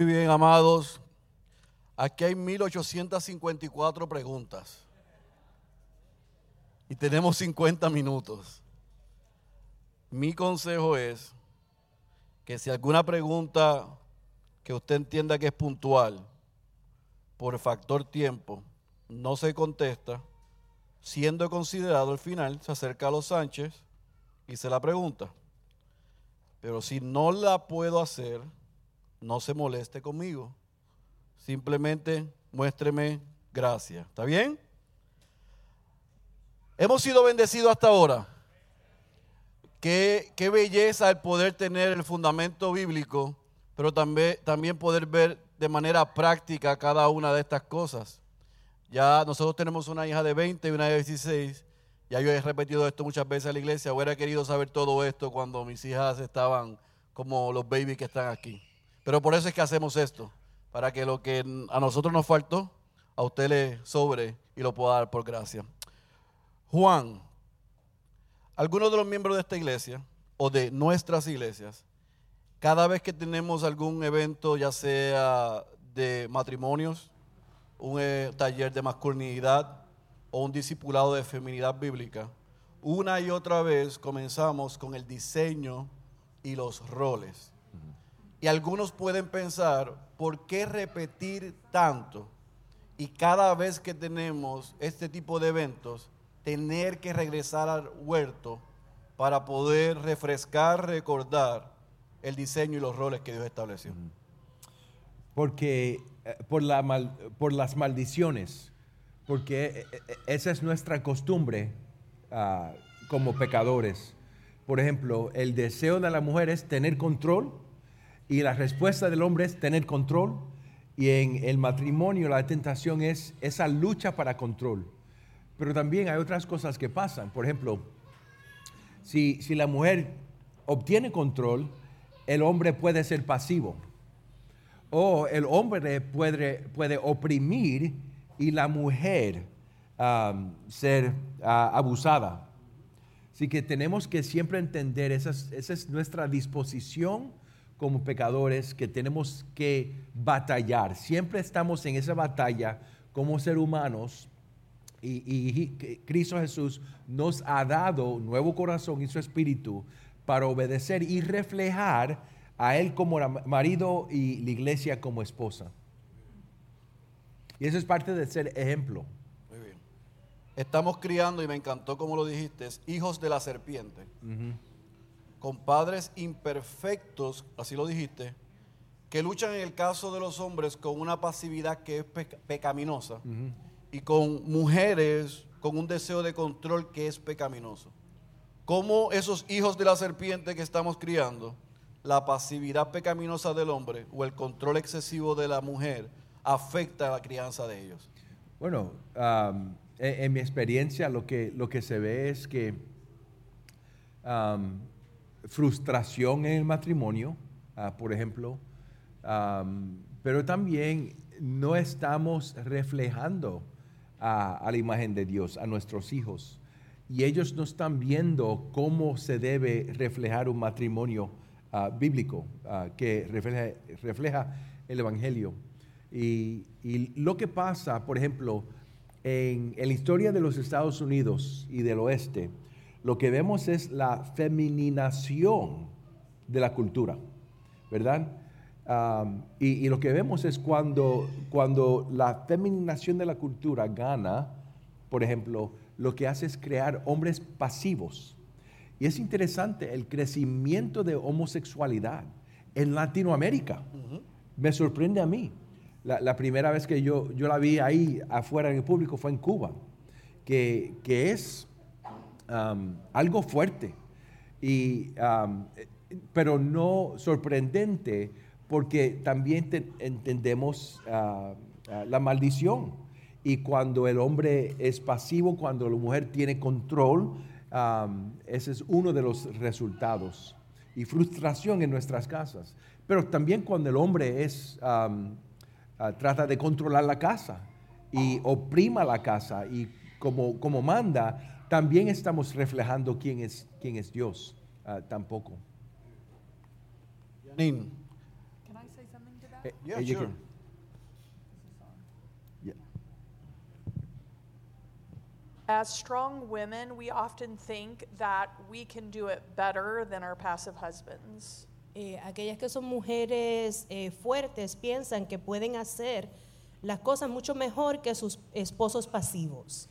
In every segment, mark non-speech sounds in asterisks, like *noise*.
Muy bien, amados. Aquí hay 1854 preguntas. Y tenemos 50 minutos. Mi consejo es que si alguna pregunta que usted entienda que es puntual, por factor tiempo, no se contesta, siendo considerado el final, se acerca a los Sánchez y se la pregunta. Pero si no la puedo hacer, no se moleste conmigo. Simplemente muéstreme gracia. ¿Está bien? Hemos sido bendecidos hasta ahora. Qué, qué, belleza el poder tener el fundamento bíblico, pero también, también poder ver de manera práctica cada una de estas cosas. Ya nosotros tenemos una hija de 20 y una de 16. Ya yo he repetido esto muchas veces a la iglesia. Hubiera querido saber todo esto cuando mis hijas estaban como los babies que están aquí. Pero por eso es que hacemos esto, para que lo que a nosotros nos faltó, a usted le sobre y lo pueda dar por gracia. Juan, algunos de los miembros de esta iglesia o de nuestras iglesias, cada vez que tenemos algún evento, ya sea de matrimonios, un eh, taller de masculinidad o un discipulado de feminidad bíblica, una y otra vez comenzamos con el diseño y los roles. Y algunos pueden pensar, ¿por qué repetir tanto? Y cada vez que tenemos este tipo de eventos, tener que regresar al huerto para poder refrescar, recordar el diseño y los roles que Dios estableció. Porque eh, por, la por las maldiciones, porque eh, eh, esa es nuestra costumbre uh, como pecadores. Por ejemplo, el deseo de la mujer es tener control y la respuesta del hombre es tener control. Y en el matrimonio la tentación es esa lucha para control. Pero también hay otras cosas que pasan. Por ejemplo, si, si la mujer obtiene control, el hombre puede ser pasivo. O el hombre puede, puede oprimir y la mujer ser abusada. Así que tenemos que siempre entender, esa esa es nuestra disposición como pecadores que tenemos que batallar. Siempre estamos en esa batalla como ser humanos y, Cristo Jesús nos ha dado nuevo corazón y su espíritu para obedecer y reflejar a Él como marido y la iglesia como esposa. Y eso es parte de ser ejemplo. Muy bien. Estamos criando, y me encantó como lo dijiste, hijos de la serpiente con padres imperfectos, así lo dijiste, que luchan en el caso de los hombres con una pasividad que es pecaminosa y con mujeres con un deseo de control que es pecaminoso. ¿Cómo esos hijos de la serpiente que estamos criando, la pasividad pecaminosa del hombre o el control excesivo de la mujer afecta a la crianza de ellos? Bueno, en, mi experiencia lo que, lo que se ve es que frustración en el matrimonio, ah, por ejemplo, pero también no estamos reflejando a, la imagen de Dios, a nuestros hijos. Y ellos no están viendo cómo se debe reflejar un matrimonio ah, bíblico ah, que refleja, el Evangelio. Y, lo que pasa, por ejemplo, en la historia de los Estados Unidos y del oeste, lo que vemos es la femininación de la cultura, ¿verdad? y, lo que vemos es cuando, cuando la femininación de la cultura gana, por ejemplo, lo que hace es crear hombres pasivos. Y es interesante el crecimiento de homosexualidad en Latinoamérica. Me sorprende a mí. La, primera vez que yo, yo la vi ahí afuera en el público fue en Cuba, que, que es algo fuerte, y, pero no sorprendente porque también entendemos ah, ah, la maldición. Y cuando el hombre es pasivo, cuando la mujer tiene control, ese es uno de los resultados. Y frustración en nuestras casas. Pero también cuando el hombre es, ah, trata de controlar la casa y oprima la casa y como, como manda, también estamos reflejando quién es, quién es Dios uh, tampoco. Janine. Eh, Yeah, ella sure. can- Yeah. As strong women, we often think that we can do it better than our passive husbands. Eh, aquellas que son mujeres eh, fuertes piensan que pueden hacer las cosas mucho mejor que sus esposos pasivos.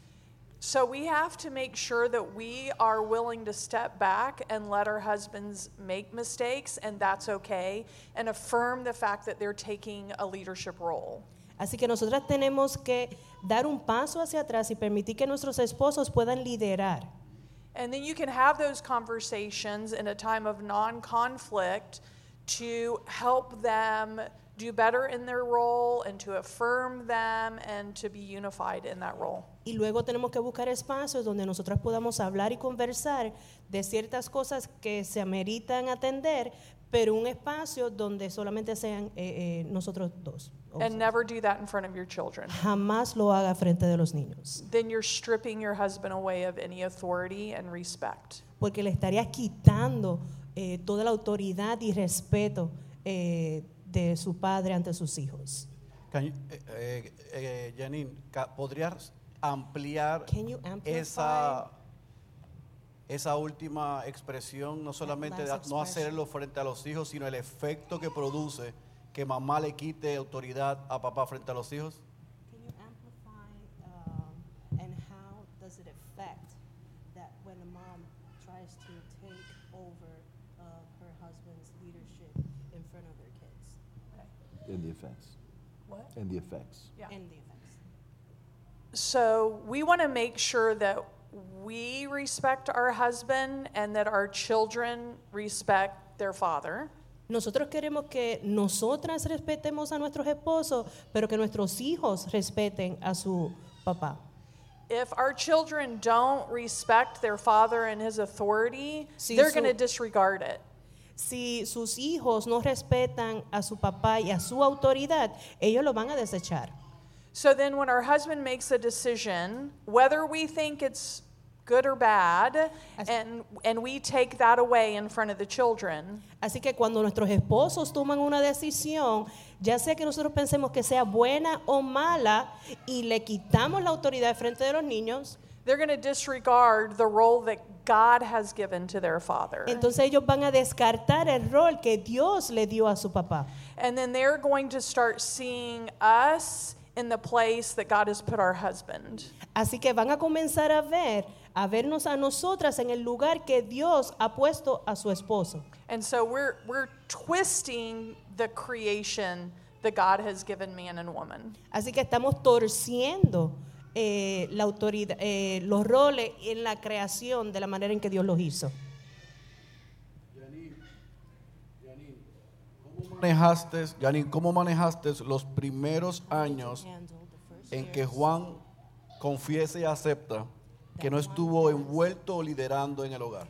So we have to make sure that we are willing to step back and let our husbands make mistakes, and that's okay, and affirm the fact that they're taking a leadership role. Así que nosotras tenemos que dar un paso hacia atrás y permitir que nuestros esposos puedan liderar. And then you can have those conversations in a time of non conflict to help them do better in their role and to affirm them and to be unified in that role. Y luego tenemos que buscar espacios donde nosotras podamos hablar y conversar de ciertas cosas que se ameritan atender, pero un espacio donde solamente sean eh, eh, nosotros dos. O And sea, never do that in front of your children. Jamás lo haga frente de los niños, Then you're stripping your husband away of any authority and respect. porque le estarías quitando eh, toda la autoridad y respeto eh, de su padre ante sus hijos. Can you- eh, eh, eh, Janine, ¿podrías ampliar esa, esa última expresión, no solamente de no hacerlo frente a los hijos, sino el efecto que produce que mamá le quite autoridad a papá frente a los hijos? And the effects. What? And the effects. Yeah. and the effects? So we want to make sure that we respect our husband and that our children respect their father. Nosotros queremos que nosotras respetemos a nuestros esposos, pero que nuestros hijos respeten a su papá. If our children don't respect their father and his authority, Sí, they're su- going to disregard it. Si sus hijos no respetan a su papá y a su autoridad, ellos lo van a desechar. So then, when our husband makes a decision, whether we think it's good or bad, and we take that away in front of the children, Así que cuando nuestros esposos toman una decisión, ya sea que nosotros pensemos que sea buena o mala, y le quitamos la autoridad frente de los niños, they're going to disregard the role that God has given to their father. entonces ellos van a descartar el rol que Dios le dio a su papá. And then they're going to start seeing us in the place that God has put our husband. Así que van a comenzar a ver, a vernos a nosotras en el lugar que Dios ha puesto a su esposo. And so we're, we're twisting the creation that God has given man and woman. Así que estamos torciendo eh, la autoridad, eh, los roles en la creación de la manera en que Dios los hizo. ¿Cómo manejaste, Janine, cómo manejaste los primeros años en que Juan confiesa y acepta que no estuvo envuelto o liderando en el hogar?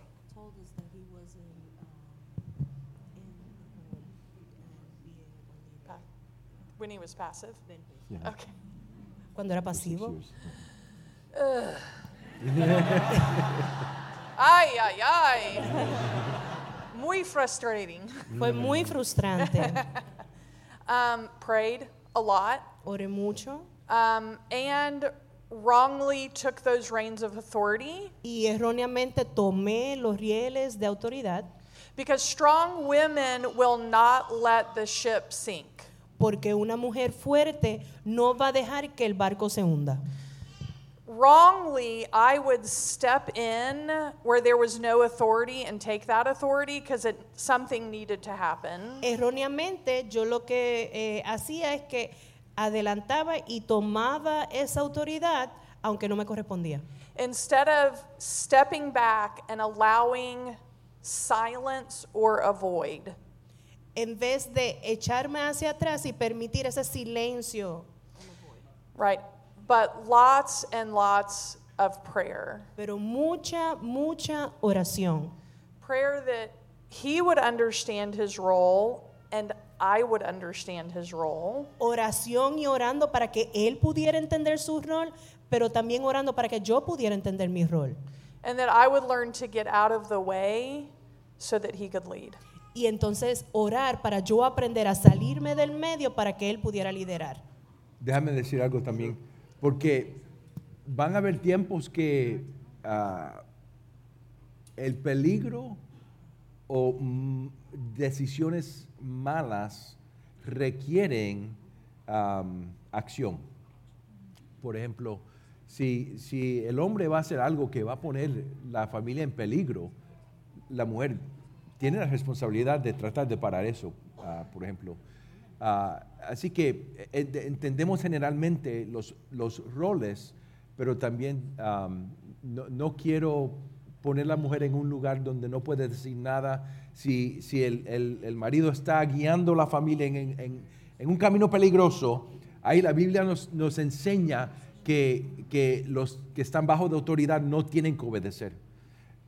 When he was passive? Yeah. Okay. Cuando era pasivo. Years. Ay, ay, ay. Muy frustrating. Fue muy frustrante. Um, prayed a lot Oré mucho um, and wrongly took those reins of authority y erróneamente tomé los rieles de autoridad because strong women will not let the ship sink. Porque una mujer fuerte no va a dejar que el barco se hunda. Wrongly, I would step in where there was no authority and take that authority because something needed to happen. Erróneamente yo lo que eh, hacía es que adelantaba y tomaba esa autoridad aunque no me correspondía. Instead of stepping back and allowing silence or avoid. En vez de echarme hacia atrás y permitir ese silencio, Right. But lots and lots of prayer. pero mucha, mucha oración. Prayer that he would understand his role and I would understand his role. Oración y orando para que él pudiera entender su rol, pero también orando para que yo pudiera entender mi rol. And that I would learn to get out of the way so that he could lead. Y entonces orar para yo aprender a salirme del medio para que él pudiera liderar. Déjame decir algo también, porque van a haber tiempos que ah, el peligro o mm, decisiones malas requieren acción. Por ejemplo, si, si el hombre va a hacer algo que va a poner la familia en peligro, la mujer tiene la responsabilidad de tratar de parar eso, ah, por ejemplo. Ah, así que eh, ent- entendemos generalmente los, los roles, pero también am, no, no quiero poner a la mujer en un lugar donde no puede decir nada. Si, si el, el- marido está guiando la familia en, en- un camino peligroso, ahí la Biblia nos, nos enseña que, que los que están bajo de autoridad no tienen que obedecer.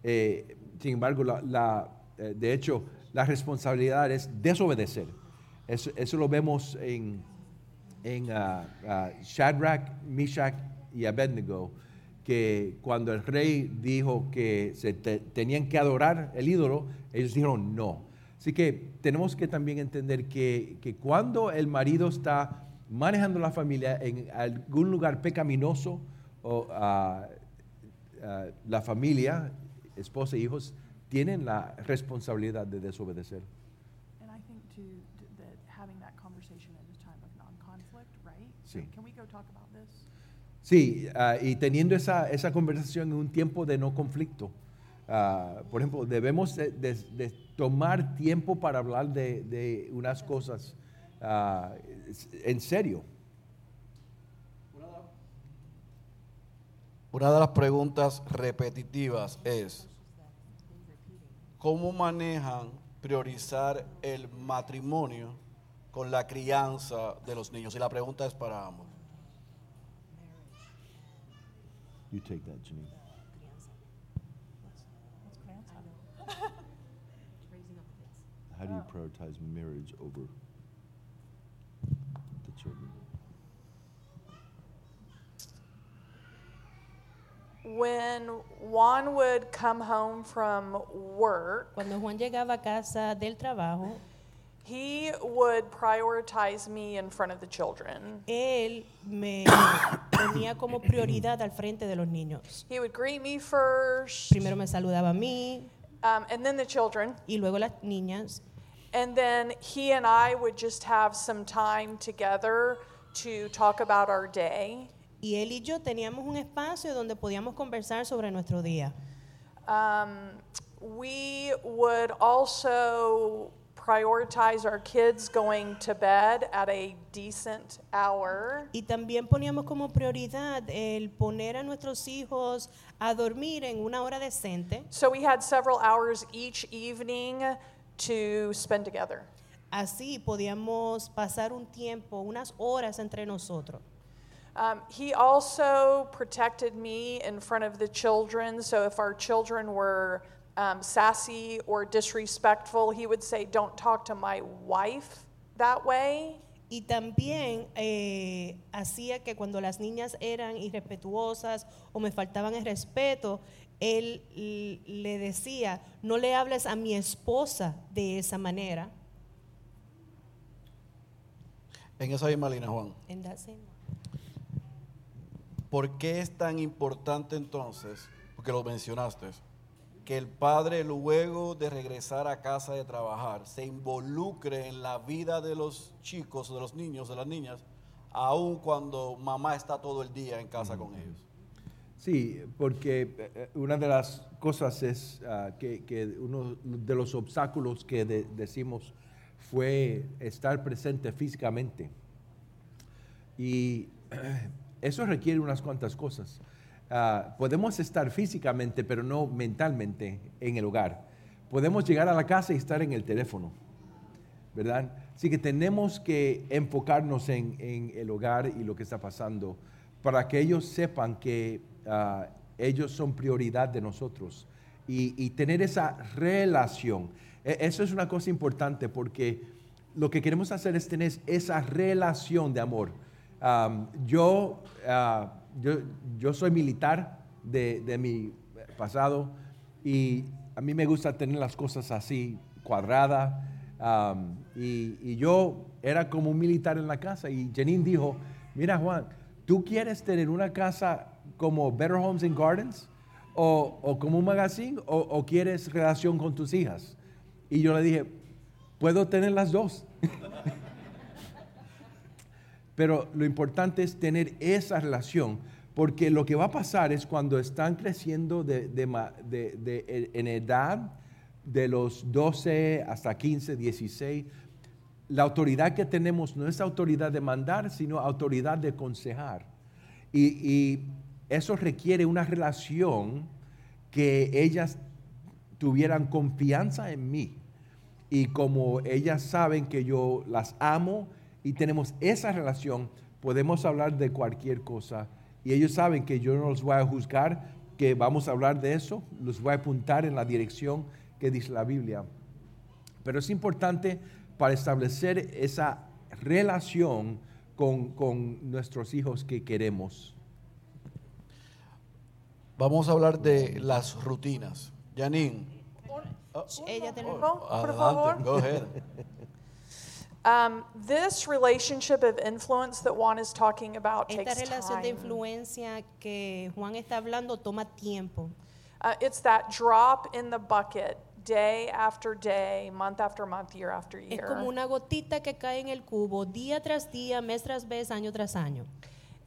Eh, sin embargo, la- de hecho, la responsabilidad es desobedecer. Eso, lo vemos en, ah, ah, Shadrach, Meshach y Abednego, que cuando el rey dijo que se te- tenían que adorar el ídolo, ellos dijeron no. Así que tenemos que también entender que, cuando el marido está manejando la familia en algún lugar pecaminoso, o, ah, la familia, esposa e hijos, tienen la responsabilidad de desobedecer. And I think too, t- that having that conversation at a time of non-conflict, right? So Sí. Can we go talk about this? Sí, ah, y teniendo esa, esa conversación en un tiempo de no conflicto. Ah, por ejemplo, debemos de, de- de tomar tiempo para hablar de, de unas cosas ah, en serio. Una de las preguntas repetitivas es, ¿cómo manejan priorizar el matrimonio con la crianza de los niños? Y la pregunta es para ambos. You take that, Janine. Raising up kids. How do you prioritize marriage over When Juan would come home from work, Cuando Juan llegaba a casa del trabajo, he would prioritize me in front of the children. él me ponía como prioridad al frente de los niños. He would greet me first, Primero me saludaba a mí um, and then the children. y luego las niñas. And then he and I would just have some time together to talk about our day. Y él y yo teníamos un espacio donde podíamos conversar sobre nuestro día. Um, we would also prioritize our kids going to bed at a decent hour. Y también poníamos como prioridad el poner a nuestros hijos a dormir en una hora decente. So we had several hours each evening to spend together. Así podíamos pasar un tiempo, unas horas entre nosotros. Um, he also protected me in front of the children. So if our children were um, sassy or disrespectful, he would say, Don't talk to my wife that way. Y también eh, hacía que cuando las niñas eran irrespetuosas o me faltaban el respeto, él l- le decía, no le hables a mi esposa de esa manera. En esa misma línea, Juan, And that's it. ¿Por qué es tan importante entonces, porque lo mencionaste, que el padre luego de regresar a casa de trabajar se involucre en la vida de los chicos, de los niños, de las niñas, aun cuando mamá está todo el día en casa con ellos? Sí, porque eh, eh, una de las cosas es ah, que, que uno de los obstáculos que de- decimos fue estar presente físicamente. Y *clears throat* eso requiere unas cuantas cosas. Ah, podemos estar físicamente, pero no mentalmente en el hogar. Podemos llegar a la casa y estar en el teléfono. ¿verdad? Así que tenemos que enfocarnos en, el hogar y lo que está pasando para que ellos sepan que ah, ellos son prioridad de nosotros y, y tener esa relación. E- Eso es una cosa importante porque lo que queremos hacer es tener esa relación de amor. Am, yo, ah, yo, yo soy militar de, de mi pasado y a mí me gusta tener las cosas así cuadrada. um, y, y yo era como un militar en la casa. Y Janine dijo, mira Juan, ¿tú quieres tener una casa como Better Homes and Gardens? ¿O, o como un magazine? O, ¿O quieres relación con tus hijas? Y yo le dije, puedo tener las dos. *laughs* Pero lo importante es tener esa relación, porque lo que va a pasar es cuando están creciendo de, de de- en edad de los 12 hasta 15, 16, la autoridad que tenemos no es autoridad de mandar, sino autoridad de aconsejar. Y, y eso requiere una relación que ellas tuvieran confianza en mí. Y como ellas saben que yo las amo y tenemos esa relación, podemos hablar de cualquier cosa. Y ellos saben que yo no los voy a juzgar, que vamos a hablar de eso, los voy a apuntar en la dirección que dice la Biblia. Pero es importante para establecer esa relación con, con nuestros hijos que queremos. Vamos a hablar de las rutinas. Janine. Ella tiene... Por Adelante, favor. go ahead. *laughs* Um, this relationship of influence that Juan is talking about Esta takes relación de time. influencia que Juan está hablando toma tiempo. Uh, it's that drop in the bucket day after day, month after month, year after Es year. como una gotita que cae en el cubo día tras día, mes tras mes, año tras año.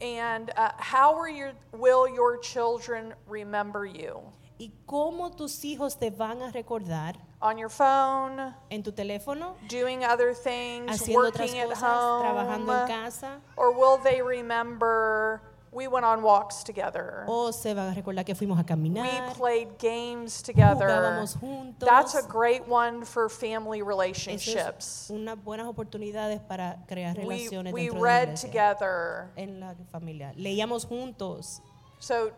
And uh, how are your, will your children remember you? ¿Y cómo tus hijos te van a recordar On your phone, en tu teléfono, doing other things, haciendo otras working at cosas, trabajando en home? casa? Or will they remember we went on walks together? ¿O se van a recordar que fuimos a We caminar? played games together. Jugábamos juntos. That's a great one for family Eso relationships. es unas buenas oportunidades para crear We, relaciones we dentro de la read iglesia, together. en la familia. Leíamos juntos. So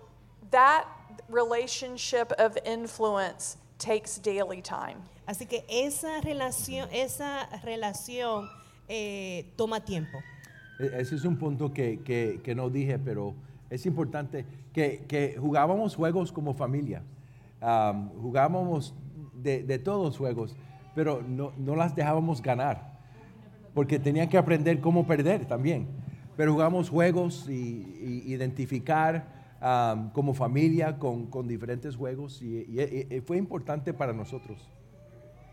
that relationship of influence takes daily time. Así que esa relación, esa relación eh, toma tiempo. E- Ese es un punto que, que- que no dije, pero es importante que, que jugábamos juegos como familia. Am, jugábamos de, de todos juegos, pero no, no las dejábamos ganar, porque tenían que aprender cómo perder también. Pero jugamos juegos y, y identificar como familia con, con diferentes juegos y fue importante para nosotros.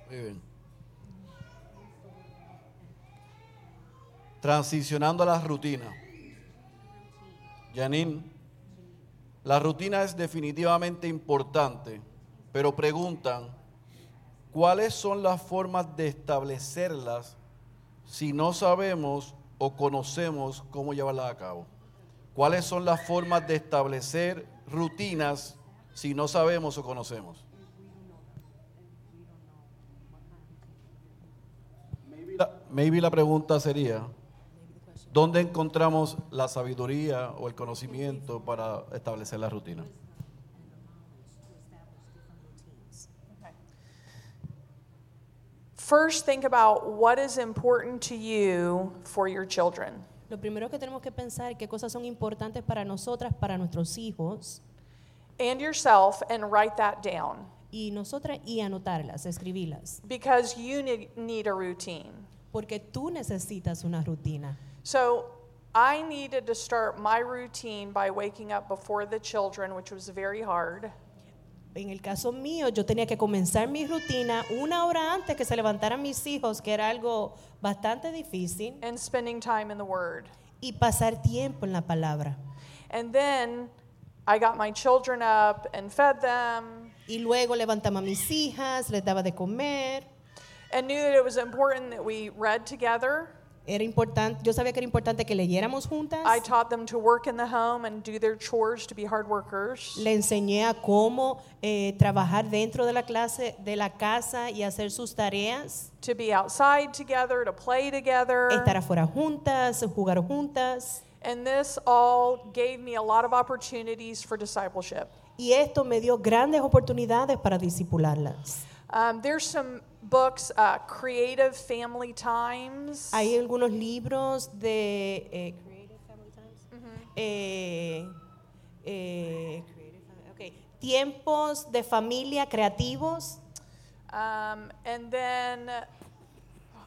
Muy bien. Transicionando a las rutinas. Janine, la rutina es definitivamente importante, pero preguntan, ¿cuáles son las formas de establecerlas si no sabemos o conocemos cómo llevarlas a cabo? ¿Cuáles son las formas de establecer rutinas si no sabemos o conocemos? Maybe la, pregunta sería, ¿dónde encontramos la sabiduría o el conocimiento para establecer la rutina? First, think about what is important to you for your children. Lo primero que tenemos que pensar es qué cosas son importantes para nosotras, para nuestros hijos and yourself and write that down y nosotras y anotarlas, escribirlas, because you need, need a routine. porque tú necesitas una rutina. So I needed to start my routine by waking up before the children, which was very hard, En el caso mío, yo tenía que comenzar mi rutina una hora antes que se levantaran mis hijos, que era algo bastante difícil, and spending time in the Word. y pasar tiempo en la palabra. And then I got my children up and fed them Y luego levantaba a mis hijas, les daba de comer. and knew that it was important that we read together. Era importante, yo sabía que era importante que leyéramos juntas. I taught them to work in the home and do their chores to be hard workers. Le enseñé a cómo eh, trabajar dentro de la clase, de la casa y hacer sus tareas, to be outside together, to play together. estar afuera juntas, jugar juntas. And this all gave me a lot of opportunities for discipleship. Y esto me dio grandes oportunidades para disipularlas. Um, there's some books, uh, Creative Family Times. Hay algunos libros de eh, Creative Family Times. Eh, eh, Creative Family- ok. tiempos de familia creativos. Um, and then,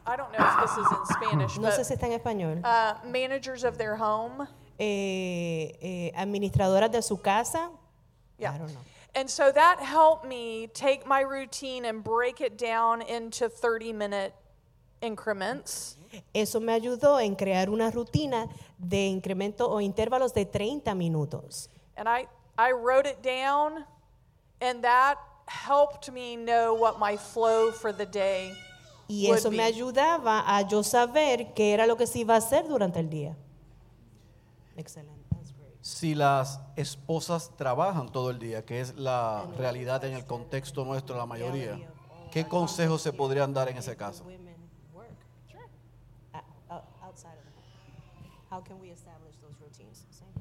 I don't know if this is in Spanish, No sé but si está en español. uh, managers of their home. Eh, eh, administradoras de su casa. Yeah. I don't know. And so that helped me take my routine and break it down into 30 minute increments. Eso me ayudó en crear una rutina de incremento o intervalos de 30 minutos. And I, I wrote it down, and that helped me know what my flow for the day Y would eso me be. ayudaba a yo saber qué era lo que se iba a hacer durante el día. Excelente. Si las esposas trabajan todo el día, que es la realidad en el contexto nuestro, la mayoría, ¿qué consejos se podrían dar en ese caso?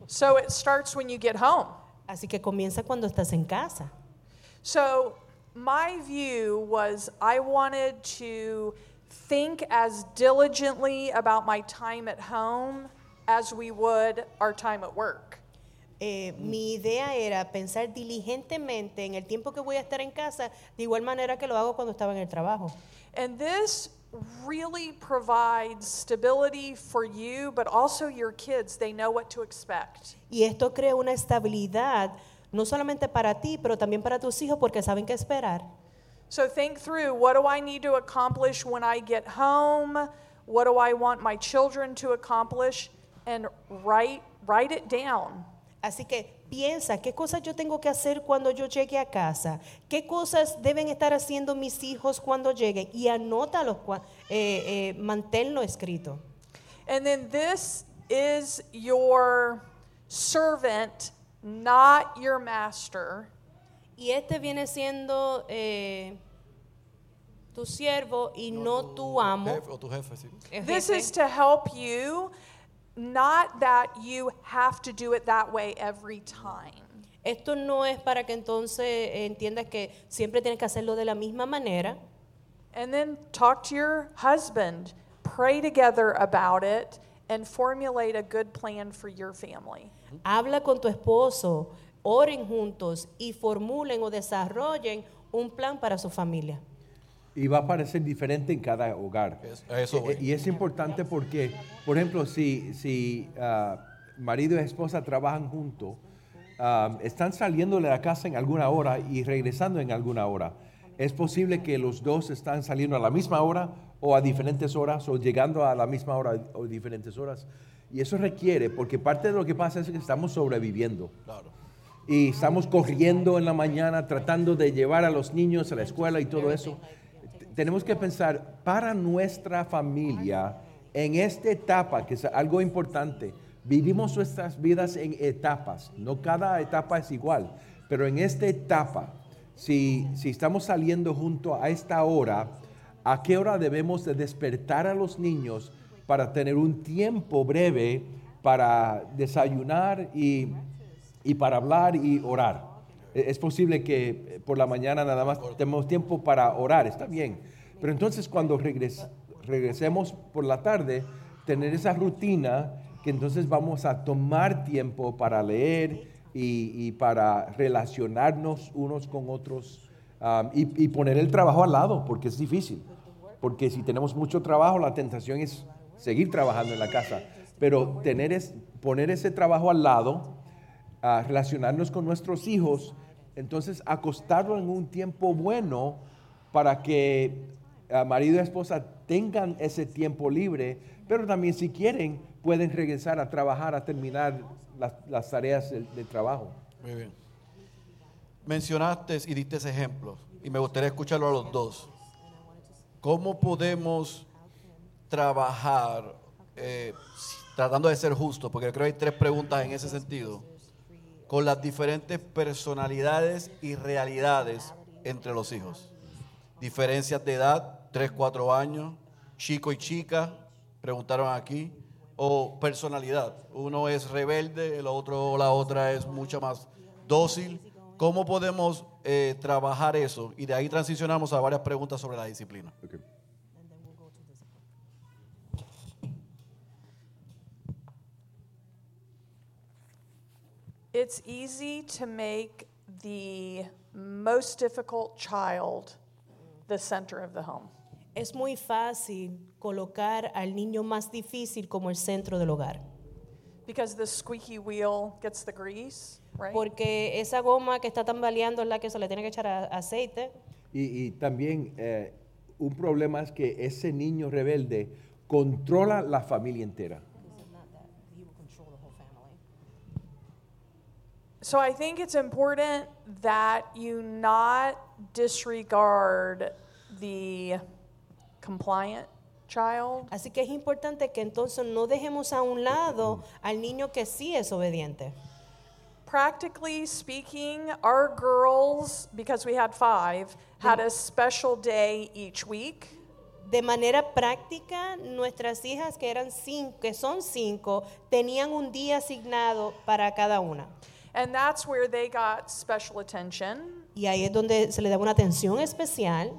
So it starts when you get home. Así que comienza cuando estás en casa. So my view was I wanted to think as diligently about my time at home as we would our time at work. Eh, mi idea era pensar diligentemente en el tiempo que voy a estar en casa, de igual manera que lo hago cuando estaba en el trabajo. And this really provides stability for you, but also your kids. They know what to expect. Y esto crea una estabilidad, no solamente para ti, pero también para tus hijos, porque saben qué esperar. So think through what do I need to accomplish when I get home? What do I want my children to accomplish? And write, write it down. Así que piensa, ¿qué cosas yo tengo que hacer cuando yo llegue a casa? ¿Qué cosas deben estar haciendo mis hijos cuando lleguen? Y anótalos, eh, eh, manténlo escrito. And then this is your servant, not your master. Y este viene siendo eh, tu siervo y no tu amo. Jefe o tu jefe, sí. This jefe. is to help you, not that you have to do it that way every time. Esto no es para que entonces eh, entiendas que siempre tienes que hacerlo de la misma manera. And then talk to your husband, pray together about it, and formulate a good plan for your family. Habla con tu esposo, oren juntos y formulen o desarrollen un plan para su familia. Y va a parecer diferente en cada hogar. Es- eso voy. Eh, Y es importante porque, por ejemplo, si, si ah, marido y esposa trabajan juntos, ah, están saliendo de la casa en alguna hora y regresando en alguna hora. Es posible que los dos están saliendo a la misma hora o a diferentes horas o llegando a la misma hora o diferentes horas. Y eso requiere, porque parte de lo que pasa es que estamos sobreviviendo Claro. y estamos corriendo en la mañana tratando de llevar a los niños a la escuela y todo eso. Tenemos que pensar para nuestra familia en esta etapa, que es algo importante. Vivimos nuestras vidas en etapas, no cada etapa es igual, pero en esta etapa, si, si estamos saliendo junto a esta hora, ¿a qué hora debemos de despertar a los niños para tener un tiempo breve para desayunar y y para hablar y orar. E- Es posible que eh, por la mañana nada más tenemos tiempo para orar, está bien. Pero entonces cuando regres- regresemos por la tarde, tener esa rutina que entonces vamos a tomar tiempo para leer y, para relacionarnos unos con otros y, poner el trabajo al lado, porque es difícil. Porque si tenemos mucho trabajo, la tentación es seguir trabajando en la casa. Pero tener es, poner ese trabajo al lado, relacionarnos con nuestros hijos, entonces acostarlo en un tiempo bueno para que ah, marido y esposa tengan ese tiempo libre, pero también si quieren pueden regresar a trabajar, a terminar las, las tareas del, trabajo. Muy bien. Mencionaste y diste ejemplos, y me gustaría escucharlo a los dos. ¿Cómo podemos trabajar eh, tratando de ser justos? Porque creo que hay tres preguntas en ese sentido. Con las diferentes personalidades y realidades entre los hijos. Diferencias de edad, 3, 4 años, chico y chica, preguntaron aquí, o personalidad. Uno es rebelde, el otro la otra es mucho más dócil. ¿Cómo podemos eh, trabajar eso? Y de ahí transicionamos a varias preguntas sobre la disciplina. It's easy to make the most difficult child the center of the home. Es muy fácil colocar al niño más difícil como el centro del hogar. Because the squeaky wheel gets the grease, right? Porque esa goma que está tambaleando es la que se le tiene que echar a- aceite. Y, y también eh, un problema es que ese niño rebelde controla la familia entera. So I think it's important that you not disregard the compliant child Así que es importante que entonces no dejemos a un lado al niño que sí es obediente. Practically speaking, our girls, because we had five, had a special day each week. De manera práctica, nuestras hijas que eran cinco, que son cinco, tenían un día asignado para cada una. And that's where they got special attention. Y ahí es donde se le daba una atención especial.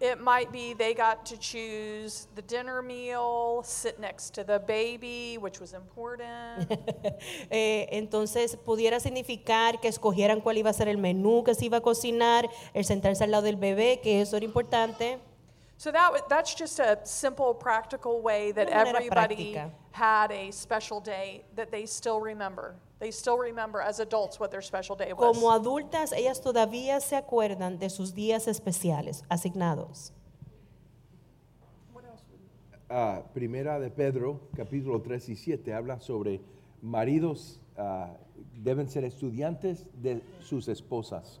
It might be they got to choose the dinner meal, sit next to the baby, which was important. *laughs* Eh, entonces pudiera significar que escogieran cuál iba a ser el menú que se iba a cocinar, el sentarse al lado del bebé, que eso era importante. so that wa- that's just a simple, practical way that Una manera everybody práctica. had a special day that they still remember. They still remember as adults what their special day was. Como adultas, ellas todavía se acuerdan de sus días especiales asignados. Ah, primera de Pedro, capítulo 3 y 7, habla sobre maridos ah, deben ser estudiantes de sus esposas.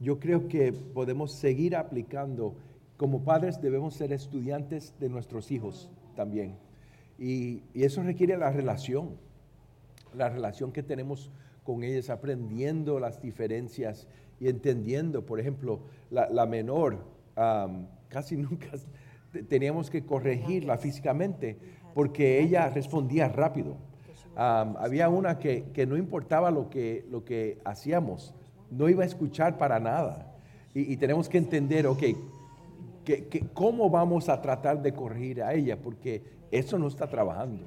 Yo creo que podemos seguir aplicando, como padres debemos ser estudiantes de nuestros hijos también. Y, y eso requiere la relación, la relación que tenemos con ellos, aprendiendo las diferencias y entendiendo, por ejemplo, la, la menor, casi *laughs* nunca te- teníamos que corregirla físicamente porque ella respondía rápido. Había una que, que no importaba lo que, lo que hacíamos, no iba a escuchar para nada. Y, y tenemos que entender, ok, que, que cómo vamos a tratar de corregir a ella, porque eso no está trabajando.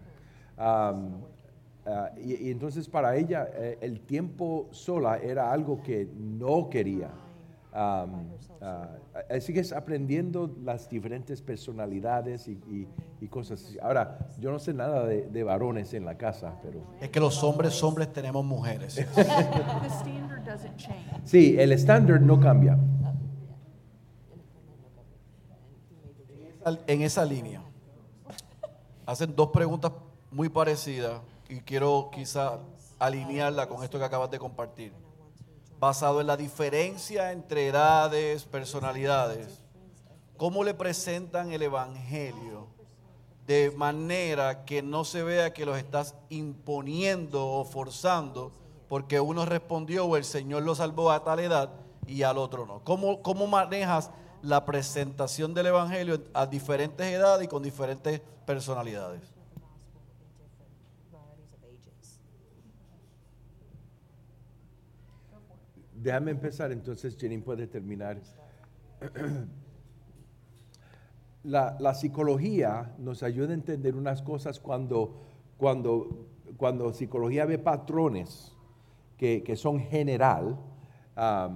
Am, ah, y, y entonces para ella eh, el tiempo sola era algo que no quería. Am, ah, así que es aprendiendo las diferentes personalidades y, y- y cosas. así. Ahora, yo no sé nada de, de varones en la casa, pero Es que los hombres, hombres tenemos mujeres. *laughs* The standard doesn't change. sí, el estándar no cambia. En esa línea, hacen dos preguntas muy parecidas y quiero quizá alinearla con esto que acabas de compartir. Basado en la diferencia entre edades, personalidades, ¿cómo le presentan el Evangelio de manera que no se vea que los estás imponiendo o forzando porque uno respondió o el Señor lo salvó a tal edad y al otro no? ¿Cómo, cómo manejas la presentación del Evangelio a diferentes edades y con diferentes personalidades? Déjame empezar, entonces Jenny puede terminar. *clears throat* La, la psicología nos ayuda a entender unas cosas cuando, cuando, cuando psicología ve patrones que, que son general, ah,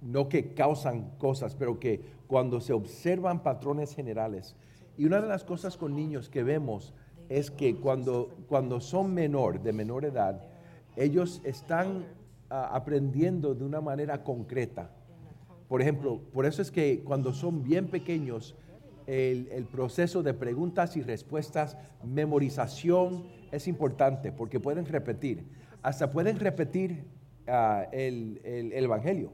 no que causan cosas, pero que cuando se observan patrones generales. Y una de las cosas con niños que vemos es que cuando, cuando son menor, de menor edad, ellos están aprendiendo de una manera concreta. Por ejemplo, por eso es que cuando son bien pequeños, el, proceso de preguntas y respuestas, memorización es importante porque pueden repetir. Hasta pueden repetir ah, el, el- el Evangelio.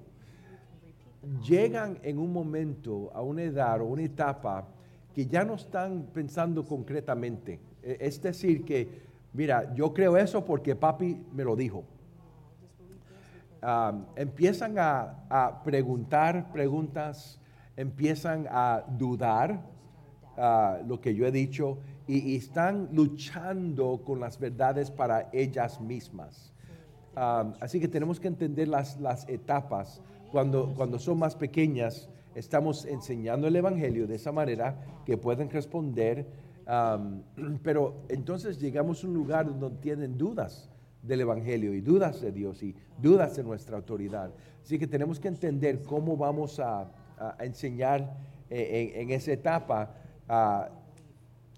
Llegan en un momento, a una edad o una etapa que ya no están pensando concretamente. E- Es decir, que, mira, yo creo eso porque papi me lo dijo empiezan a, preguntar preguntas, empiezan a dudar ah, lo que yo he dicho y, están luchando con las verdades para ellas mismas. Así que tenemos que entender las, las etapas. Cuando, cuando son más pequeñas, estamos enseñando el Evangelio de esa manera que pueden responder, *clears throat* pero entonces llegamos a un lugar donde tienen dudas del Evangelio y dudas de Dios y dudas de nuestra autoridad. Así que tenemos que entender cómo vamos a, enseñar eh, en, esa etapa,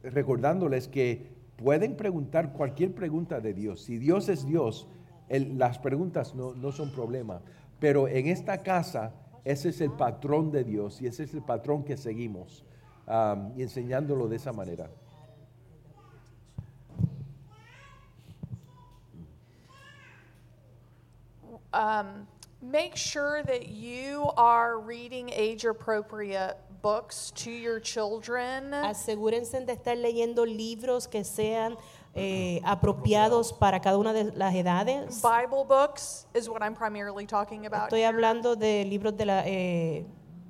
recordándoles que pueden preguntar cualquier pregunta de Dios. Si Dios es Dios, las preguntas no, son problema. Pero en esta casa, ese es el patrón de Dios y ese es el patrón que seguimos y enseñándolo de esa manera. Um, make sure that you are reading age appropriate books to your children. Asegúrense de estar leyendo libros que sean eh, apropiados para cada una de las edades. Bible books is what I'm primarily talking about. Estoy hablando de libros de la, eh,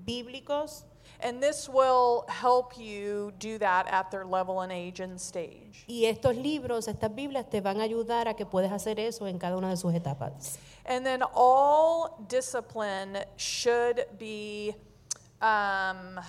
bíblicos And this will help you do that at their level and age and stage. y estos libros, estas Biblias te van a ayudar a que puedas hacer eso en cada una de sus etapas. And then all discipline should be um,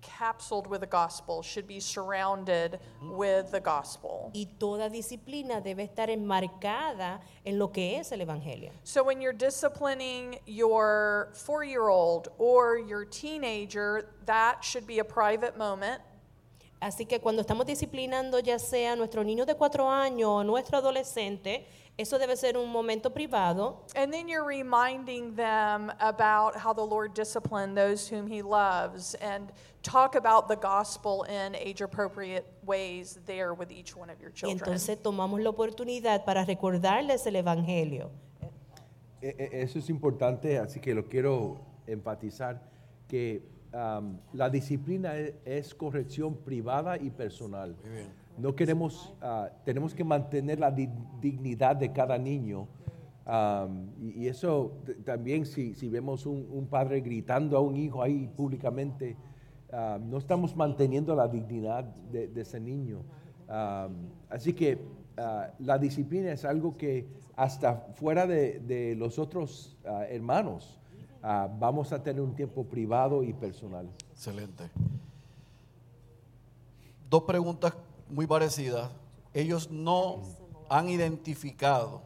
capsuled with the gospel, should be surrounded with the gospel. Y toda disciplina debe estar enmarcada en lo que es el Evangelio. So when you're disciplining your four year old or your teenager, that should be a private moment. Así que cuando estamos disciplinando ya sea nuestro niño de cuatro años o nuestro adolescente, eso debe ser un momento privado And then you're reminding them about how the Lord disciplined those whom He loves and talk about the gospel in age appropriate ways there with each one of your y children. entonces tomamos la oportunidad para recordarles el Evangelio. E- e- Eso es importante, así que lo quiero enfatizar, que am, la disciplina e- es, corrección privada y personal. No queremos, ah, tenemos que mantener la di- dignidad de cada niño. y, eso también si, vemos un, padre gritando a un hijo ahí públicamente, no estamos manteniendo la dignidad de, ese niño. Así que ah, la disciplina es algo que hasta fuera de, de los otros ah, hermanos vamos a tener un tiempo privado y personal. Excelente. Dos preguntas muy parecidas. Ellos no han identificado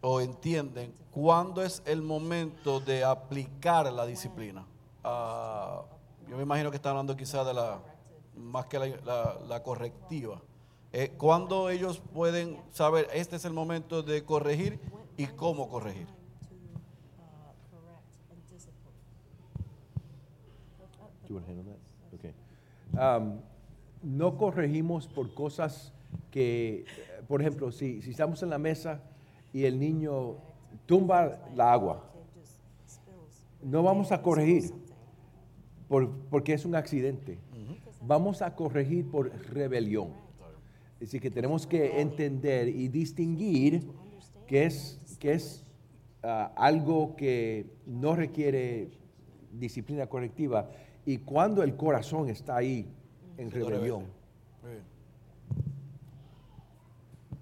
o entienden cuándo es el momento de aplicar la disciplina. Ah, yo me imagino que están hablando quizás de la, más que la, la- la correctiva. Eh, ¿Cuándo ellos pueden saber este es el momento de corregir y cómo corregir? Um, no corregimos por cosas que, por ejemplo, si, si estamos en la mesa y el niño tumba la agua, no vamos a corregir por- porque es un accidente. Vamos a corregir por rebelión. Decir, que tenemos que entender y distinguir que es, que es ah, algo que no requiere disciplina correctiva y cuando el corazón está ahí en rebelión. Muy bien.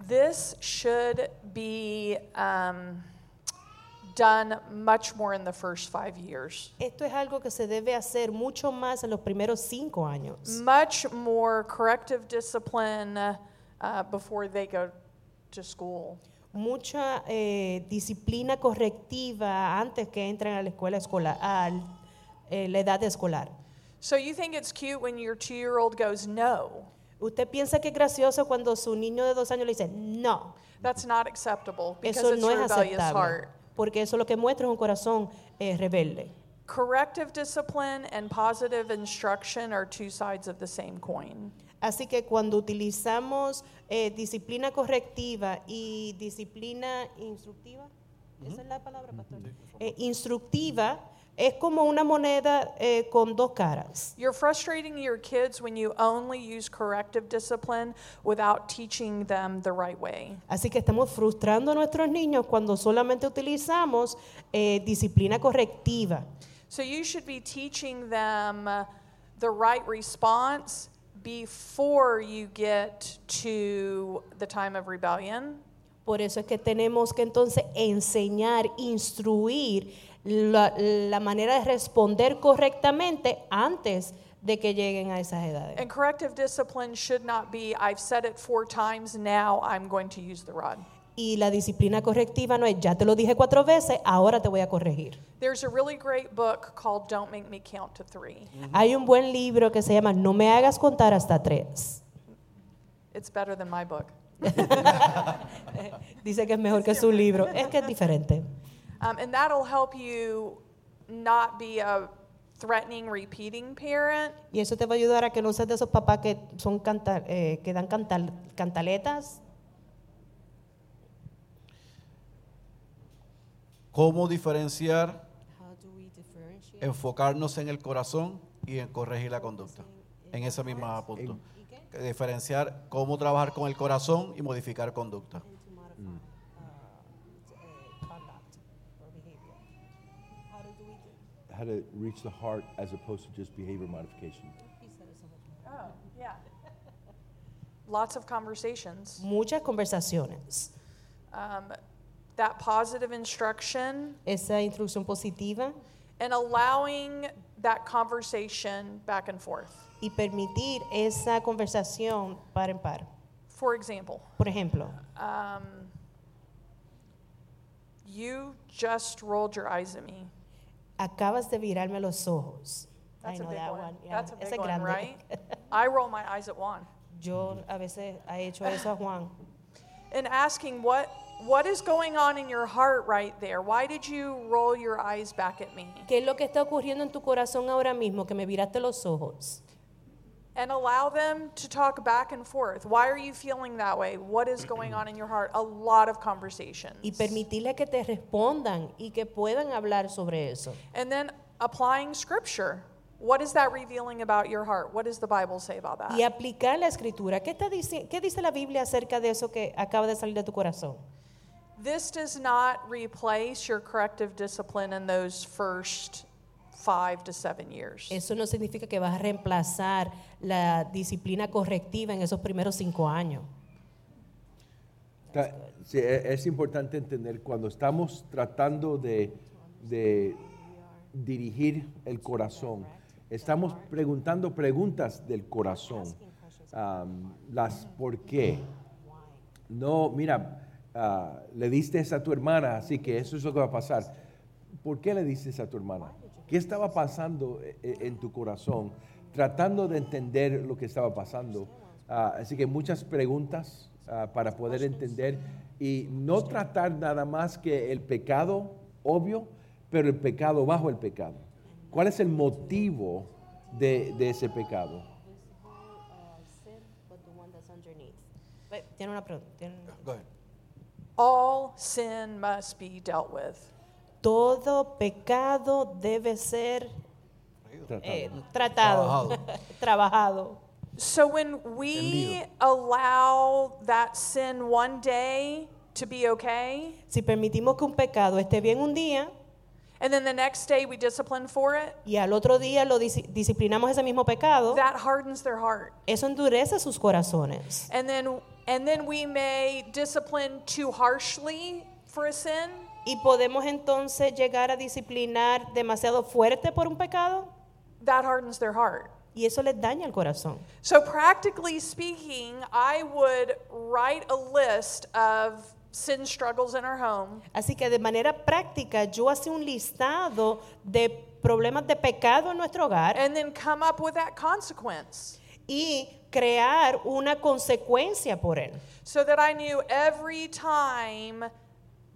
This should be um, done much more in the first five years. Esto es algo que se debe hacer mucho más en los primeros cinco años. Much more corrective discipline uh, before they go to school. Mucha eh, disciplina correctiva antes que entren a la escuela escolar, a la edad escolar. So you think it's cute when your two year old goes, no. Usted piensa que es gracioso cuando su niño de dos años le dice no. That's not acceptable because Eso it's no a es rebellious aceptable. heart. Porque eso lo que muestra es un corazón eh, rebelde. Corrective discipline and positive instruction are two sides of the same coin. Así que cuando utilizamos eh, disciplina correctiva y disciplina instructiva, esa es la palabra, pastor. Eh, instructiva es como una moneda eh, con dos caras. You're frustrating your kids when you only use corrective discipline without teaching them the right way. Así que estamos frustrando a nuestros niños cuando solamente utilizamos eh, disciplina correctiva. So you should be teaching them uh, the right response before you get to the time of rebellion. Por eso es que tenemos que entonces enseñar, instruir la, la manera de responder correctamente antes de que lleguen a esas edades. And corrective discipline should not be, I've said it four times, now I'm going to use the rod. Y la disciplina correctiva no es, ya te lo dije cuatro veces, ahora te voy a corregir. There's a really great book called Don't Make Me Count to Three. Hay un buen libro que se llama No me hagas contar hasta tres. It's better than my book. *laughs* Dice que es mejor que su libro. Es que es diferente. Um, and that'll help you not be a threatening, repeating parent. Y eso te va a ayudar a que no seas de esos papás que, son canta- eh, que dan cantal- cantaletas. ¿Cómo diferenciar, enfocarnos en el corazón y en corregir la conducta? En ese mismo punto. Diferenciar cómo trabajar con el corazón y modificar conducta. How to reach the heart as opposed to just behavior modification. Oh, yeah. Lots of conversations. Muchas conversaciones. Um, that positive instruction Esa instrucción positiva and allowing that conversation back and forth. y permitir esa conversación par en par. For example, Por ejemplo, um, you just rolled your eyes at me. Acabas de virarme los ojos. That's I a know big that one. one. Yeah, That's a ese big one, grande. right? *laughs* I roll my eyes at Juan. Yo a veces he hecho eso a Juan. And asking what what is going on in your heart right there? Why did you roll your eyes back at me? ¿Qué es lo que está ocurriendo en tu corazón ahora mismo que me viraste los ojos? And allow them to talk back and forth. Why are you feeling that way? What is going on in your heart? A lot of conversations. Y permitirle que te respondan y que puedan hablar sobre eso. And then applying scripture. What is that revealing about your heart? What does the Bible say about that? Y aplicar la escritura. ¿Qué, está dici- ¿Qué dice la Biblia acerca de eso que acaba de salir de tu corazón? This does not replace your corrective discipline in those first five to seven years. Eso no significa que vas a reemplazar la disciplina correctiva en esos primeros cinco años. Sí, e- es importante entender cuando estamos tratando de, de dirigir el corazón, estamos preguntando preguntas del corazón, Am, las por qué. No, mira, ah, le diste eso a tu hermana, así que eso es lo que va a pasar. ¿Por qué le diste eso a tu hermana? ¿Qué estaba pasando eh, eh, en tu corazón? Tratando de entender lo que estaba pasando. Ah, así que muchas preguntas ah, para poder entender y no tratar nada más que el pecado obvio, pero el pecado bajo el pecado. ¿Cuál es el motivo de, de ese pecado? Tiene una pregunta. tiene- Go ahead. All sin must be dealt with. Todo pecado debe ser eh, Tratado. tratado, *laughs* trabajado. So when we allow that sin one day to be okay, Si permitimos que un pecado esté bien un día and then the next day we discipline for it, y al otro día lo disi- disciplinamos ese mismo pecado, that hardens their heart. eso endurece sus corazones. And then and then we may discipline too harshly for a sin, Y podemos entonces llegar a disciplinar demasiado fuerte por un pecado that hardens their heart. y eso les daña el corazón. So practically speaking, I would write a list of sin struggles in our home Así que de manera práctica yo hacía un listado de problemas de pecado en nuestro hogar and then come up with that consequence. y crear una consecuencia por él. so that I knew every time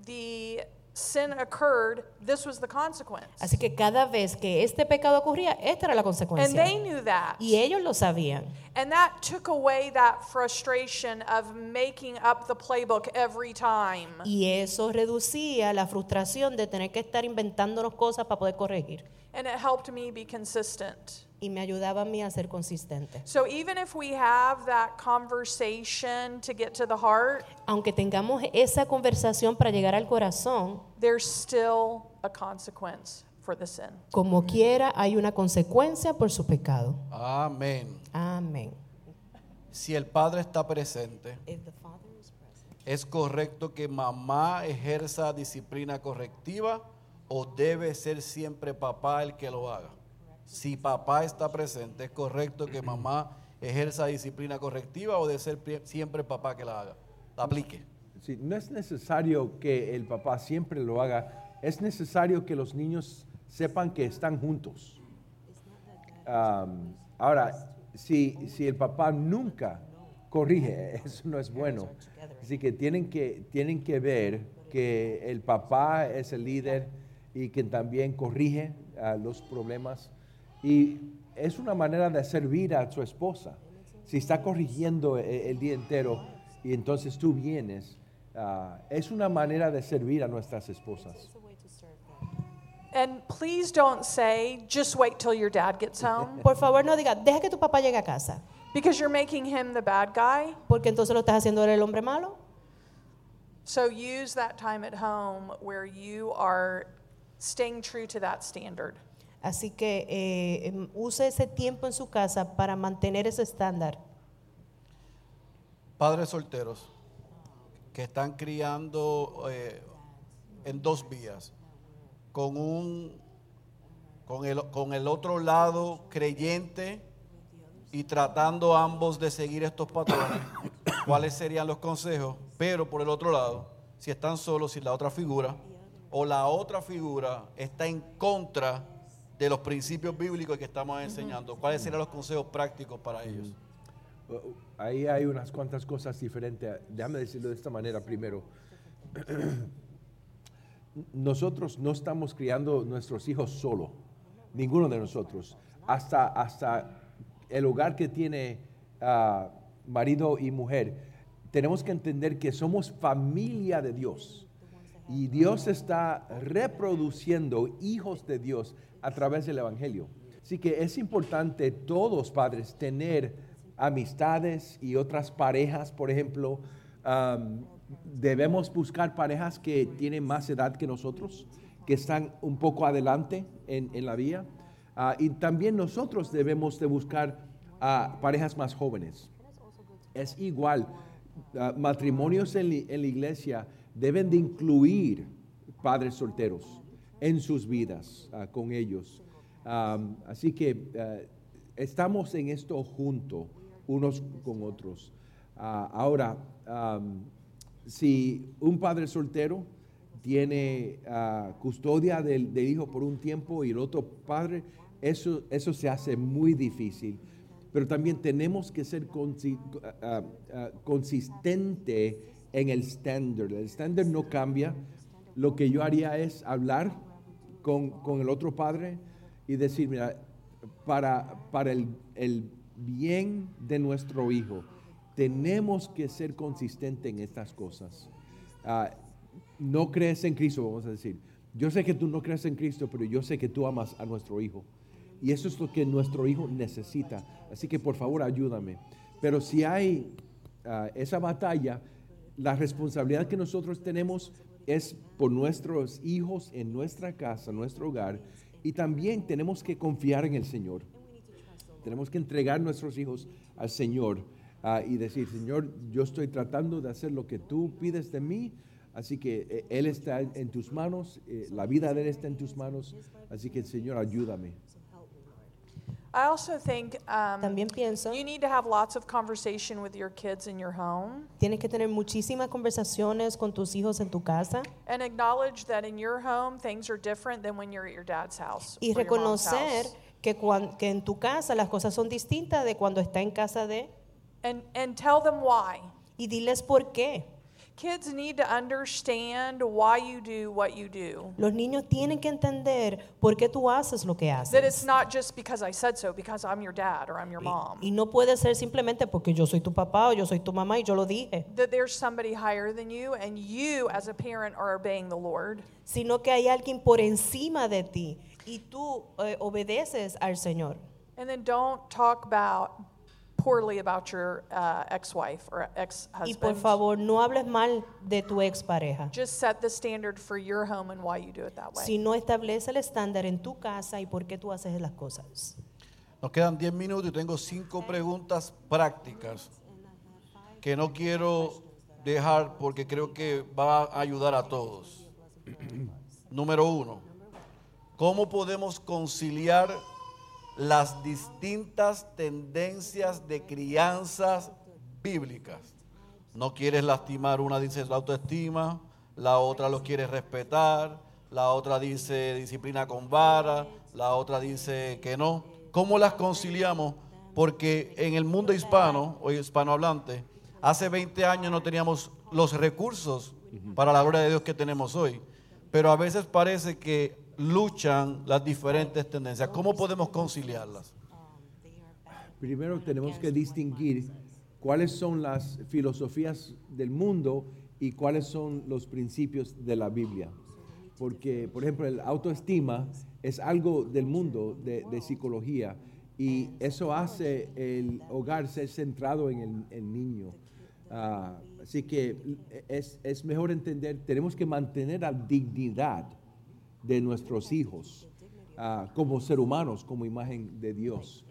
the sin occurred, this was the consequence. Así que cada vez que este pecado ocurría, esta era la And consecuencia. they knew that. Y ellos lo sabían. And that took away that frustration of making up the playbook every time. Y eso reducía la frustración de tener que estar inventándonos cosas para poder corregir. And it helped me be consistent. Y me ayudaba a mí a ser consistente. So even if we have that conversation to get to the heart, Aunque tengamos esa conversación para llegar al corazón, there's still a consequence for the sin. como quiera hay una consecuencia por su pecado. Amén. Amén. Si el padre está presente, ¿es correcto que mamá ejerza disciplina correctiva o debe ser siempre papá el que lo haga? Si papá está presente, ¿es correcto que mamá ejerza disciplina correctiva o debe ser siempre papá que la haga? La aplique. sí, no es necesario que el papá siempre lo haga, es necesario que los niños sepan que están juntos. Ahora, si, si el papá nunca corrige, *laughs* eso no es bueno. Así que tienen que, tienen que ver que el papá es el líder y que también corrige ah, los problemas. Y es una manera de servir a su esposa. Si está corrigiendo e- el, día entero y entonces tú vienes, ah, es una manera de servir a nuestras esposas. And please don't say, just wait till your dad gets home, *laughs* Por favor, no diga, deja que tu papá llegue a casa, because you're making him the bad guy. porque entonces lo estás haciendo el hombre malo. So use that time at home where you are staying true to that standard. Así que eh, em, use ese tiempo en su casa para mantener ese estándar. Padres solteros que están criando eh, en dos vías, con un con el, con el otro lado creyente y tratando ambos de seguir estos patrones, *coughs* cuáles serían los consejos, pero por el otro lado, si están solos sin la otra figura, o la otra figura está en contra de los principios bíblicos que estamos enseñando, cuáles serían los consejos prácticos para ellos. Ahí hay unas cuantas cosas diferentes. Déjame decirlo de esta manera primero. *clears throat* Nosotros no estamos criando nuestros hijos solo, ninguno de nosotros. Hasta, hasta el hogar que tiene ah, marido y mujer, tenemos que entender que somos familia de Dios. Y Dios está reproduciendo hijos de Dios a través del Evangelio. Así que es importante todos, padres, tener amistades y otras parejas, por ejemplo. am, debemos buscar parejas que tienen más edad que nosotros, que están un poco adelante en, en la vía. Ah, y también nosotros debemos de buscar ah, parejas más jóvenes. Es igual, ah, matrimonios en, li- en la iglesia deben de incluir padres solteros en sus vidas ah, con ellos. Así que ah, estamos en esto juntos, unos con otros. Ah, ahora, si un padre soltero tiene custodia del, del hijo por un tiempo y el otro padre, eso, eso se hace muy difícil. Pero también tenemos que ser consi- consistente en el estándar. El estándar no cambia. Lo que yo haría es hablar con, con el otro padre y decir, mira, para, para el, el bien de nuestro hijo, tenemos que ser consistentes en estas cosas. Ah, no crees en Cristo, vamos a decir. Yo sé que tú no crees en Cristo, pero yo sé que tú amas a nuestro hijo. Y eso es lo que nuestro hijo necesita. Así que por favor ayúdame. Pero si hay ah, esa batalla, la responsabilidad que nosotros tenemos es por nuestros hijos en nuestra casa, nuestro hogar. Y también tenemos que confiar en el Señor. Tenemos que entregar nuestros hijos al Señor ah, y decir, Señor, yo estoy tratando de hacer lo que tú pides de mí, así que eh, Él está en, tus manos, eh, la vida de Él está en tus manos, así que Señor, ayúdame. I also think um, También pienso, you need to have lots of conversation with your kids in your home tienes que tener muchísimas conversaciones con tus hijos en tu casa and acknowledge that in your home things are different than when you're at your dad's house. y or your mom's reconocer house. que, cuan- que en tu casa las cosas son distintas de cuando está en casa de... And, and tell them why. Y diles por qué. Kids need to understand why you do what you do. Los niños tienen que entender por qué tú haces lo que haces. That it's not just because I said so, because I'm your dad or I'm your mom. Y no puede ser simplemente porque yo soy tu papá o yo soy tu mamá y yo lo dije, That there's somebody higher than you, and you, as a parent, are obeying the Lord. sino que hay alguien por encima de ti y tú eh, obedeces al Señor. And then don't talk about poorly about your uh, ex-wife or Y ex-husband. por favor, no hables mal de tu expareja. Just set the standard for your home and why you do it that way. Si no establece el estándar en tu casa y por qué tú haces las cosas. Nos quedan 10 minutos y tengo cinco preguntas prácticas que no quiero dejar porque creo que va a ayudar a todos. *clears throat* Número uno, ¿cómo podemos conciliar las distintas tendencias de crianzas bíblicas? No quieres lastimar, una dice la autoestima, la otra los quiere respetar, la otra dice disciplina con vara, la otra dice que no. ¿Cómo las conciliamos? Porque en el mundo hispano o hispanohablante, hace 20 años no teníamos los recursos para la gloria de Dios que tenemos hoy. Pero a veces parece que luchan las diferentes tendencias. ¿Cómo podemos conciliarlas? Primero tenemos que distinguir cuáles son las filosofías del mundo y cuáles son los principios de la Biblia. Porque, por ejemplo, el autoestima es algo del mundo de, psicología y eso hace el hogar ser centrado en el, niño. Ah, así que es mejor entender, tenemos que mantener la dignidad de nuestros hijos ah, como ser humanos, como imagen de Dios.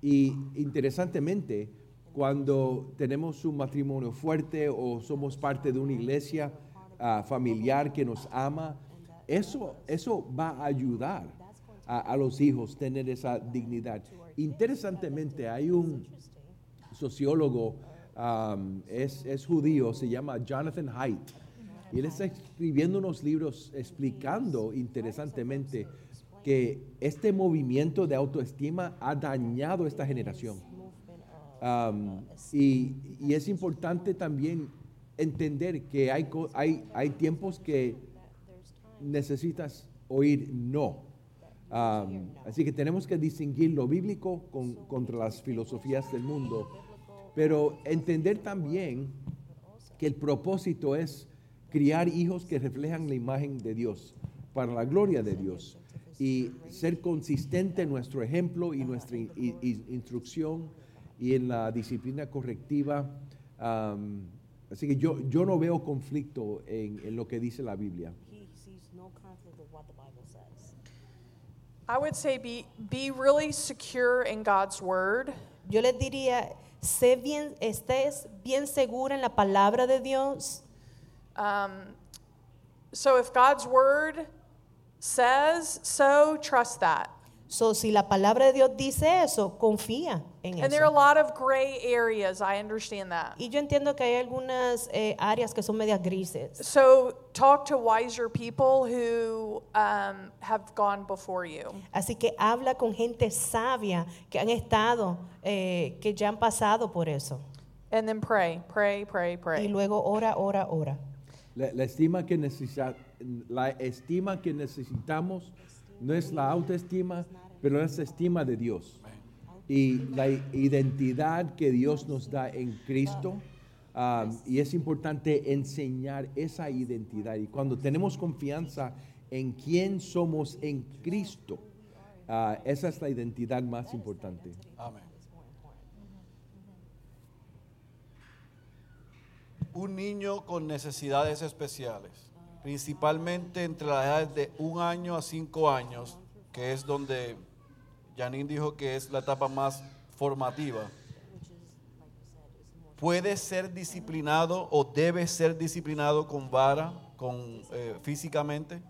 Y interesantemente, cuando tenemos un matrimonio fuerte o somos parte de una iglesia ah, familiar que nos ama, eso, eso va a ayudar a, los hijos tener esa dignidad. Interesantemente, hay un sociólogo, es, es judío, se llama Jonathan Haidt, y él está escribiendo unos libros explicando interesantemente que este movimiento de autoestima ha dañado esta generación. Um, y, es importante también entender que hay, hay, hay tiempos que necesitas oír no. Um, así que tenemos que distinguir lo bíblico con- contra las filosofías del mundo, pero entender también que el propósito es criar hijos que reflejan la imagen de Dios, para la gloria de Dios, y ser consistente en nuestro ejemplo y nuestra in- instrucción y en la disciplina correctiva. Um, así que yo, yo no veo conflicto en, en lo que dice la Biblia. He sees no conflict with what the Bible says. I would say be, be really secure in God's word. Yo les diría, sé bien, estés bien segura en la palabra de Dios. Um, so if God's word says so, trust that. So, si la palabra de Dios dice eso, confía en And there are a eso. lot of gray areas. I understand that. Y yo entiendo que hay algunas eh, áreas que son medias grises. So talk to wiser people who um, have gone before you. Así que habla con gente sabia que han estado, eh, que ya han pasado por eso. And then pray, pray, pray, Y pray. luego ora, ora, ora. La, estima que la estima que necesitamos no es la autoestima, pero es la estima de Dios. Y la identidad que Dios nos da en Cristo. um, y es importante enseñar esa identidad. Y cuando tenemos confianza en quién somos en Cristo, ah, esa es la identidad más importante. Amén. Un niño con necesidades especiales, principalmente entre las edades de un año a cinco años, que es donde Janine dijo que es la etapa más formativa, puede ser disciplinado o debe ser disciplinado con vara, con eh, físicamente.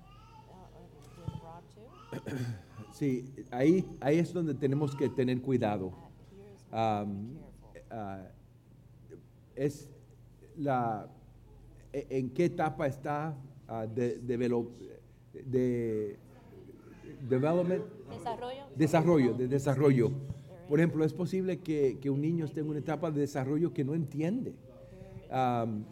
Sí, ahí, ahí es donde tenemos que tener cuidado. Ah, es la, e- en qué etapa está ah, de, develo- de development, Desarrollo. desarrollo, de desarrollo. Por ejemplo, es posible que, que un niño esté en una etapa de desarrollo que no entiende.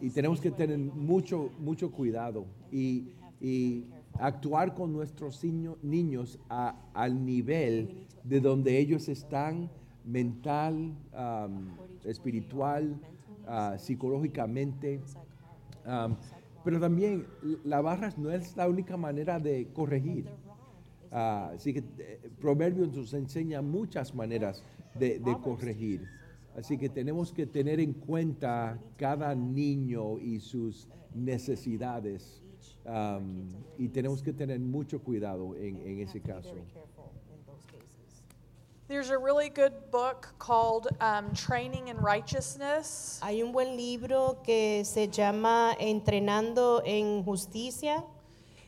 Y tenemos que tener mucho, mucho cuidado y, y actuar con nuestros niño- niños a- al nivel de donde ellos están mental, am, espiritual, ah, psicológicamente. Am, pero también la barra no es la única manera de corregir. Ah, así que eh, Proverbios nos enseña muchas maneras de, de corregir. Así que tenemos que tener en cuenta cada niño y sus necesidades. am, y tenemos que tener mucho cuidado en, en ese caso. There's a really good book called um, Training in Righteousness. Hay un buen libro que se llama Entrenando en Justicia.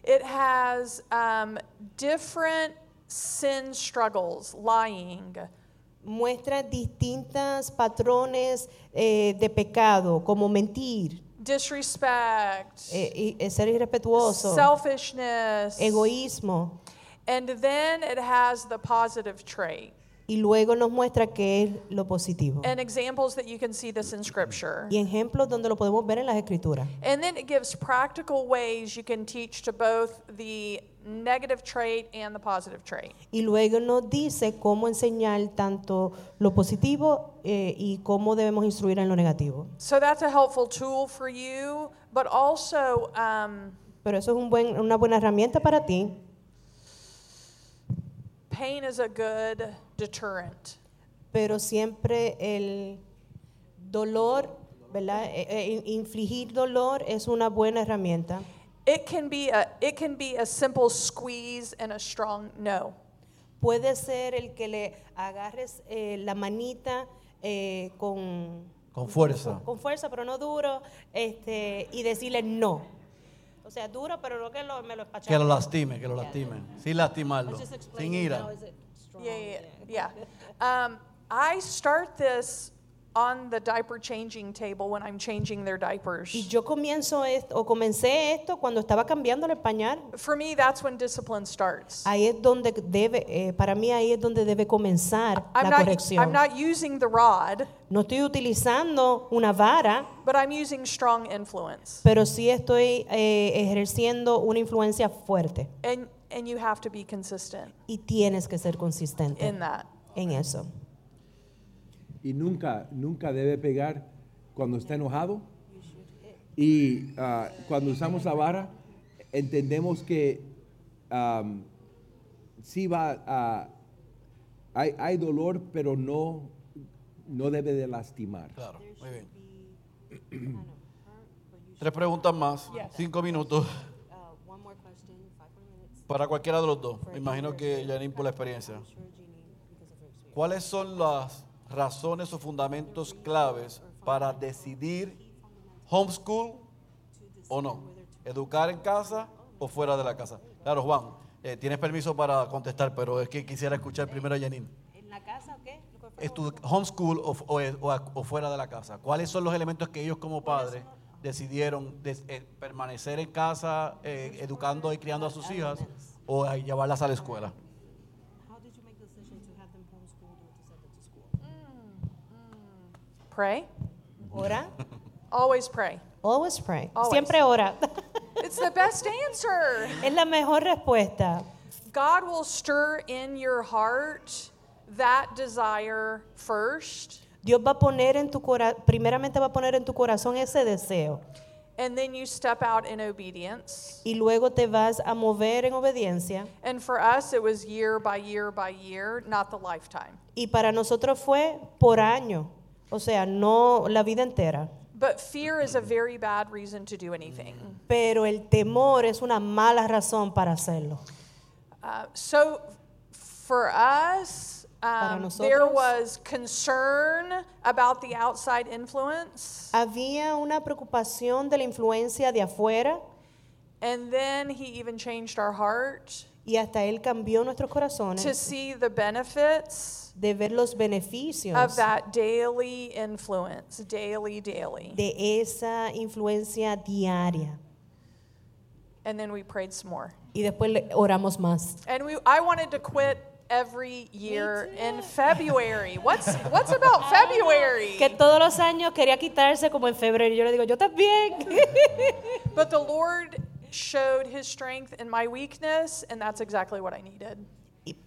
It has um, different sin struggles lying, muestra distintas patrones eh, de pecado, como mentir, disrespect, eh, eh, ser irrespetuoso, selfishness. egoísmo. And then it has the positive trait. Y luego nos muestra qué es lo positivo. And examples that you can see this in scripture. Y ejemplos donde lo podemos ver en las escrituras. And then it gives practical ways you can teach to both the negative trait and the positive trait. Y luego nos dice cómo enseñar tanto lo positivo eh, y cómo debemos instruir en lo negativo. So that's a helpful tool for you, but also um, Pero eso es un buen, una buena herramienta para ti. pain is a good deterrent. Pero siempre el dolor, ¿verdad? Eh, eh, infligir dolor es una buena herramienta. It can be a it can be a simple squeeze and a strong no. Puede ser el que le agarres eh, la manita eh, con, Con fuerza. con fuerza, pero no duro, este, y decirle no. O sea, duro, pero no que lo, me lo Que lo lastime, que lo lastime. Sin lastimarlo. Sin ira. Strong, Yeah, yeah, yeah. Um, I start this on the diaper changing table when I'm changing their diapers. Y yo comienzo esto, o comencé esto cuando estaba cambiando el pañal. For me, that's when discipline starts. Ahí es donde debe, eh, para mí ahí es donde debe comenzar I'm la not, corrección. I'm not using the rod, No estoy utilizando una vara, but I'm using strong influence. pero sí estoy eh, ejerciendo una influencia fuerte. And, and you have to be consistent Y tienes que ser consistente in that. en eso. y nunca, nunca debe pegar cuando está enojado. Y ah, cuando usamos la vara, entendemos que am, sí va a... Hay, hay dolor, pero no, no debe de lastimar. Claro, muy bien. *clears throat* Tres preguntas más, cinco minutos para cualquiera de los dos. Me imagino que Janine por la experiencia. ¿Cuáles son las razones o fundamentos claves para decidir homeschool o no? ¿Educar en casa o fuera de la casa? Claro, Juan, eh, tienes permiso para contestar, pero es que quisiera escuchar primero a Janine. ¿En la casa o qué? Homeschool o, o- o- o fuera de la casa. ¿Cuáles son los elementos que ellos como padres decidieron des- eh, permanecer en casa eh, educando y criando a sus hijas o a llevarlas a la escuela? How did you make the decision to have them homeschooled or to send them to school? Pray. Ora. *laughs* Always pray. Always pray. Always. Siempre ora. *laughs* It's the best answer. *laughs* es la mejor respuesta. God will stir in your heart that desire first, Dios va a poner en tu corazón, primeramente va a poner en tu corazón ese deseo and then you step out in obedience. y luego te vas a mover en obediencia. And for us, it was year by year by year, not the lifetime. Y para nosotros fue por año, o sea, no la vida entera. But fear is a very bad reason to do anything. Pero el temor es una mala razón para hacerlo. Uh, so for us, um, there was concern about the outside influence. Había una preocupación de la influencia de afuera And then he even changed our heart y hasta Él cambió nuestros corazones. to see the benefits de ver los beneficios of that daily influence, daily, daily. de esa influencia diaria. And then we prayed some more. Y después oramos más. And we, I wanted to quit every year in February. What's what's about February? Que todos los años quería quitarse como en febrero. Yo le digo, yo también. *laughs* But the Lord showed His strength in my weakness, and that's exactly what I needed.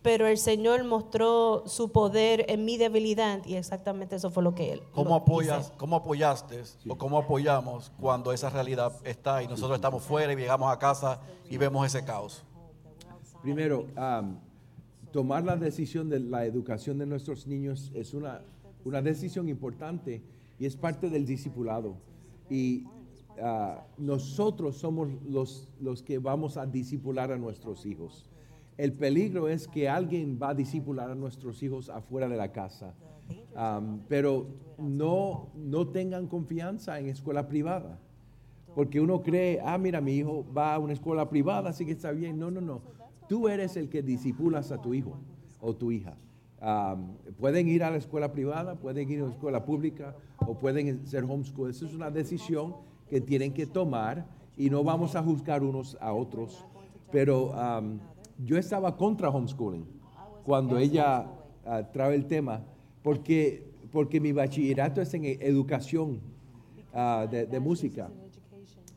Pero el Señor mostró su poder en mi debilidad y exactamente eso fue lo que Él. ¿Cómo apoyas, hice. cómo apoyaste o cómo apoyamos cuando esa realidad está y nosotros estamos fuera y llegamos a casa y vemos ese caos? Primero, am, tomar la decisión de la educación de nuestros niños es una, una decisión importante y es parte del discipulado. Y ah, nosotros somos los, los que vamos a discipular a nuestros hijos. El peligro es que alguien va a discipular a nuestros hijos afuera de la casa. Am, pero no, no tengan confianza en escuela privada. Porque uno cree, ah, mira, mi hijo va a una escuela privada, así que está bien. No, no, no. Tú eres el que disipulas a tu hijo o tu hija. Um, pueden ir a la escuela privada, pueden ir a la escuela pública o pueden ser homeschool. Esa es una decisión que tienen que tomar y no vamos a juzgar unos a otros. Pero um, yo estaba contra homeschooling cuando ella ah, trae el tema, porque, porque mi bachillerato es en educación ah, de, de música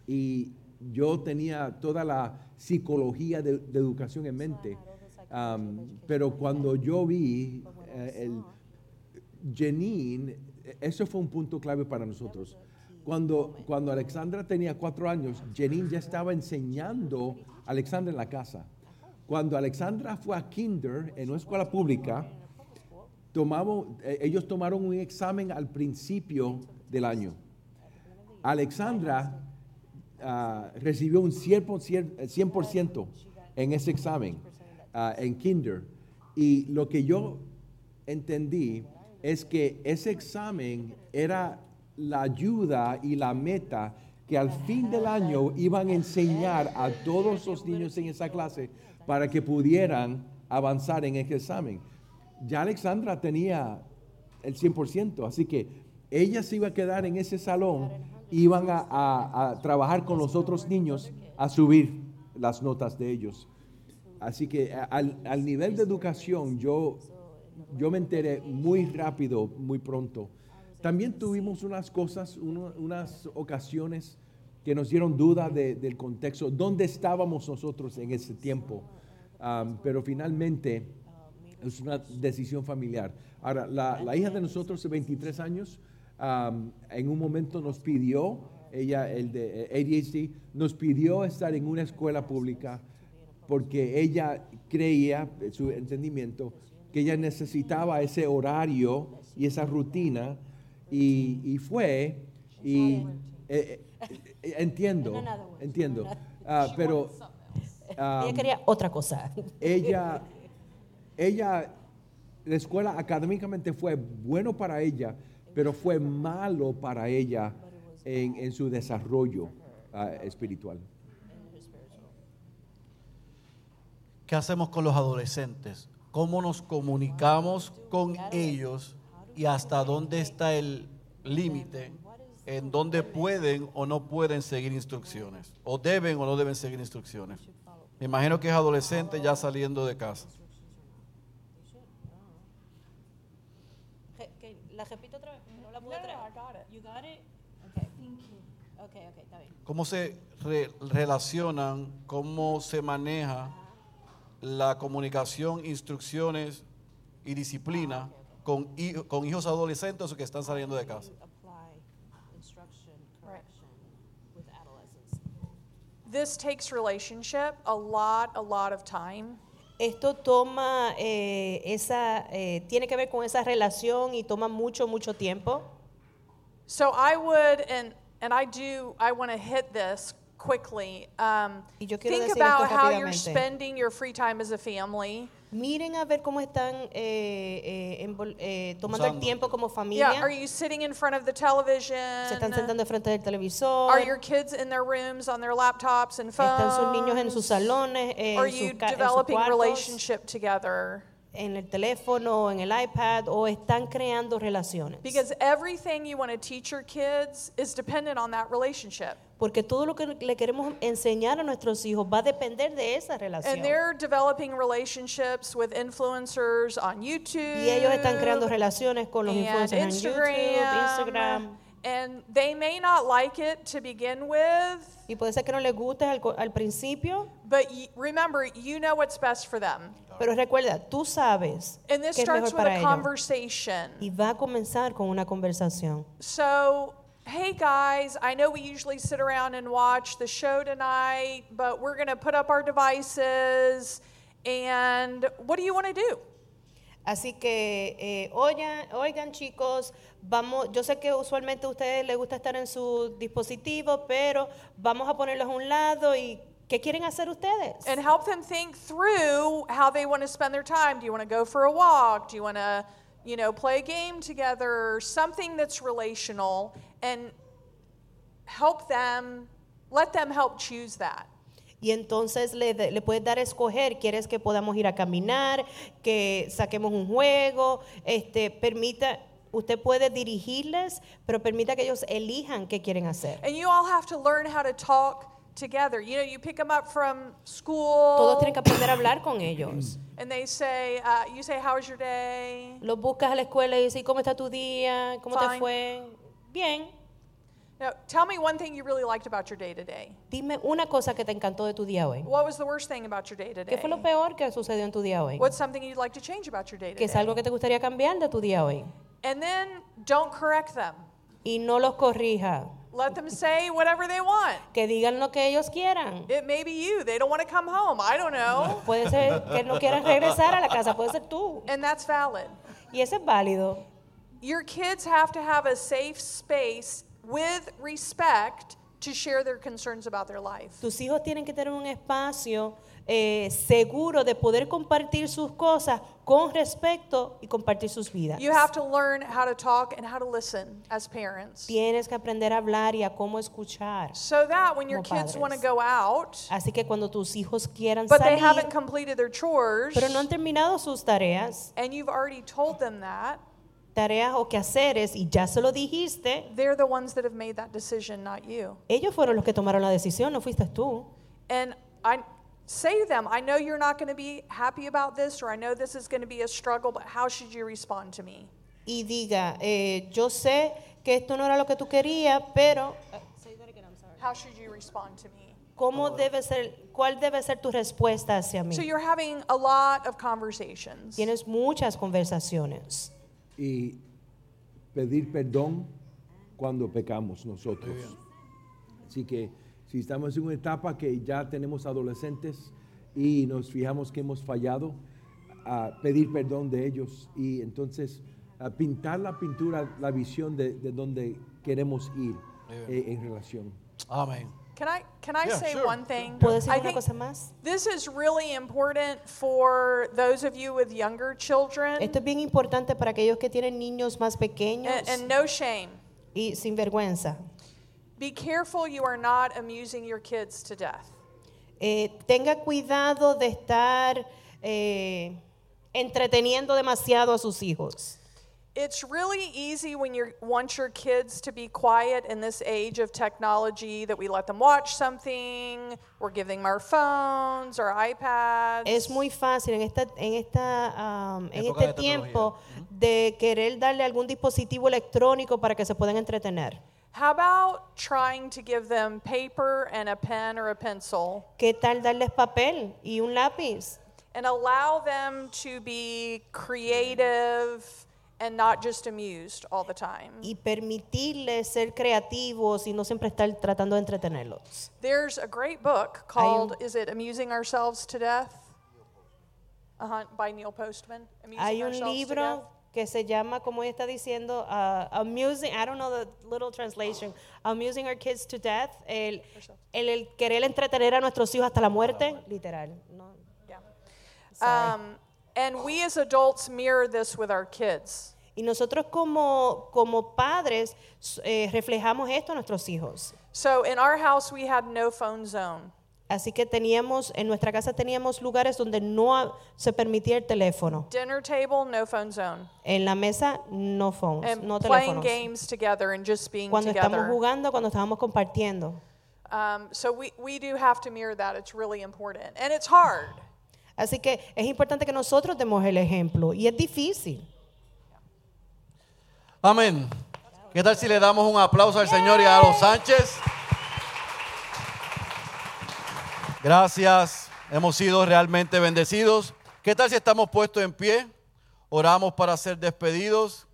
y yo tenía toda la psicología de, de educación en mente. Um, pero cuando yo vi eh, el Janine, eh, eso fue un punto clave para nosotros. Cuando, cuando Alexandra tenía cuatro años, Janine ya estaba enseñando a Alexandra en la casa. Cuando Alexandra fue a kinder en una escuela pública, tomamos, eh, ellos tomaron un examen al principio del año. Alexandra ah, recibió un 100%, 100% en ese examen ah, en kinder. Y lo que yo entendí es que ese examen era la ayuda y la meta que al fin del año iban a enseñar a todos los niños en esa clase para que pudieran avanzar en ese examen. Ya Alexandra tenía el 100%, así que ella se iba a quedar en ese salón, iban a, a- a trabajar con los otros niños a subir las notas de ellos. Así que al, al nivel de educación yo, yo me enteré muy rápido, muy pronto. También tuvimos unas cosas, uno- unas ocasiones que nos dieron duda de- del contexto, dónde estábamos nosotros en ese tiempo. Am, pero finalmente es una decisión familiar. Ahora, la, la hija de nosotros de 23 años, am, en un momento nos pidió, ella, el de eh, ADHD, nos pidió estar en una escuela pública porque ella creía, su entendimiento, que ella necesitaba ese horario y esa rutina y, y fue y eh, eh, entiendo, nada, güey. entiendo, Ah, pero Ella quería otra cosa. ella, *laughs* ella, la escuela académicamente fue bueno para ella, pero fue malo para ella en, en su desarrollo ah, espiritual. ¿Qué hacemos con los adolescentes? ¿Cómo nos comunicamos con ellos y hasta dónde está el límite en donde pueden o no pueden seguir instrucciones? ¿O deben o no deben seguir instrucciones? Me imagino que es adolescente ya saliendo de casa. ¿La repito otra vez? No la pude No, no, traer. I got it. You got it? Okay. Okay, okay, está bien. ¿Cómo se re- relacionan, cómo se maneja la comunicación, instrucciones y disciplina con, hi- con hijos adolescentes que están saliendo de casa? This takes relationship a lot, a lot of time. Esto toma eh, esa, eh, tiene que ver con esa relación y toma mucho, mucho tiempo. So I would, and and I do, I want to hit this quickly. Um, Y yo think decir about how you're spending your free time as a family. Miren a ver cómo están eh, eh, eh, tomando el tiempo como familia. Yeah, are you sitting in front of the television? Se están sentando frente del televisor. Are your kids in their rooms on their laptops and phones? Están sus niños en sus salones, eh, Are en, you sus ca- en sus developing relationship together? En el teléfono, en el iPad, o están creando relaciones. Because everything you want to teach your kids is dependent on that relationship. Porque todo lo que le queremos enseñar a nuestros hijos va a depender de esa relación. And they're developing relationships with influencers on YouTube. Y ellos están creando relaciones con los influencers en YouTube, Instagram. And they may not like it to begin with, Y puede ser que no les guste al, al principio, but y- remember, you know what's best for them. pero recuerda, tú sabes And this qué es starts mejor with para a ellos. conversation. Y va a comenzar con una conversación. So, hey guys, I know we usually sit around and watch the show tonight, but we're going to put up our devices. And what do you want to do? Así que, eh, oigan, oigan chicos, vamos, yo sé que usualmente a ustedes les gusta estar en su dispositivo, pero vamos a ponerlos a un lado y ¿qué quieren hacer ustedes? And help them think through how they want to spend their time. Do you want to go for a walk? Do you want to, you know, play a game together? Something that's relational and help them, let them help choose that. Y entonces le, le puedes dar a escoger, quieres que podamos ir a caminar, que saquemos un juego, este, permita, usted puede dirigirles, pero permita que ellos elijan qué quieren hacer. And you all have to learn how to talk together. You know, you pick them up from Todos school tienen que aprender a hablar con ellos. and they say, uh, you say, how was your day? Los buscas a la escuela y dices, ¿cómo está tu día? ¿Cómo te Fine. fue? Bien. Now, tell me one thing you really liked about your day today. Dime una cosa que te encantó de tu día hoy. What was the worst thing about your day ¿Qué today? fue lo peor que sucedió en tu día hoy? What's something you'd like to change about your day ¿Qué es today? algo que te gustaría cambiar de tu día hoy? And then don't correct them. Y no los corrija. Let them say whatever they want. Que digan lo que ellos quieran. It may be you. They don't want to come home. I don't know. Puede ser que no quieran regresar a la casa, puede ser tú. And that's valid. Y eso es válido. Your kids have to have a safe space with respect to share their concerns about their life. Tus hijos tienen que tener un espacio eh, seguro de poder compartir sus cosas con respeto y compartir sus vidas. You have to learn how to talk and how to listen as parents. Tienes que aprender a hablar y a cómo escuchar. So that when your kids want to go out, Así que cuando tus hijos quieran but they haven't completed their chores, pero no han terminado sus tareas, and you've already told them that, tareas o quehaceres y ya se lo dijiste, they're the ones that have made that decision, not you. ellos fueron los que tomaron la decisión, no fuiste tú. And I say to them, I know you're not going to be happy about this, or I know this is going to be a struggle, but how should you respond to me? Y diga, eh, yo sé que esto no era lo que tú querías, pero How should you respond to me? ¿cómo debe ser, ¿cuál debe ser tu respuesta hacia mí? So you're having a lot of conversations. Tienes muchas conversaciones. Y pedir perdón cuando pecamos nosotros. Así que si estamos en una etapa que ya tenemos adolescentes y nos fijamos que hemos fallado, a pedir perdón de ellos y entonces a pintar la pintura, la visión de, de donde queremos ir eh, en relación. Amén. Can I can I Yeah, say sure. one thing? ¿Puedo decir I una think cosa más? this is really important for those of you with younger children. Esto es bien importante para aquellos que tienen niños más pequeños And, and no shame. y sin vergüenza. Be careful you are not amusing your kids to death. Eh, tenga cuidado de estar eh, entreteniendo demasiado a sus hijos. It's really easy when you want your kids to be quiet in this age of technology that we let them watch something, we're giving them our phones or iPads. Es muy fácil en, esta, en, esta, um, en Época de este tiempo de querer darle algún dispositivo electrónico para que se puedan entretener. How about trying to give them paper and a pen or a pencil ¿Qué tal darles papel y un lápiz? and allow them to be creative and not just amused all the time? Y permitirles ser creativos y no siempre estar tratando de entretenerlos. There's a great book called Is it Amusing Ourselves to Death? Uh-huh, by Neil Postman. Amusing Hay un Ourselves to Death. libro que se llama, como ella está diciendo, uh, Amusing, I don't know the little translation, Amusing Our Kids to Death, el, el, el querer entretener a nuestros hijos hasta la muerte, literal. ¿no? Yeah. Sorry. Um, and we as adults mirror this with our kids. Y nosotros como, como padres eh, reflejamos esto a nuestros hijos. So in our house, we had no phone zone. Así que teníamos, en nuestra casa teníamos lugares donde no se permitía el teléfono. Dinner table, no phone zone. En la mesa, no phones, And no playing teléfonos. games together and just being Cuando estamos jugando, cuando estamos compartiendo. Um, so we, we do have to mirror that. It's really important. And it's hard. Así que es importante que nosotros demos el ejemplo. Y es difícil. Amén. ¿Qué tal si le damos un aplauso al Señor y a los Sánchez? Gracias. Hemos sido realmente bendecidos. ¿Qué tal si estamos puestos en pie? Oramos para ser despedidos.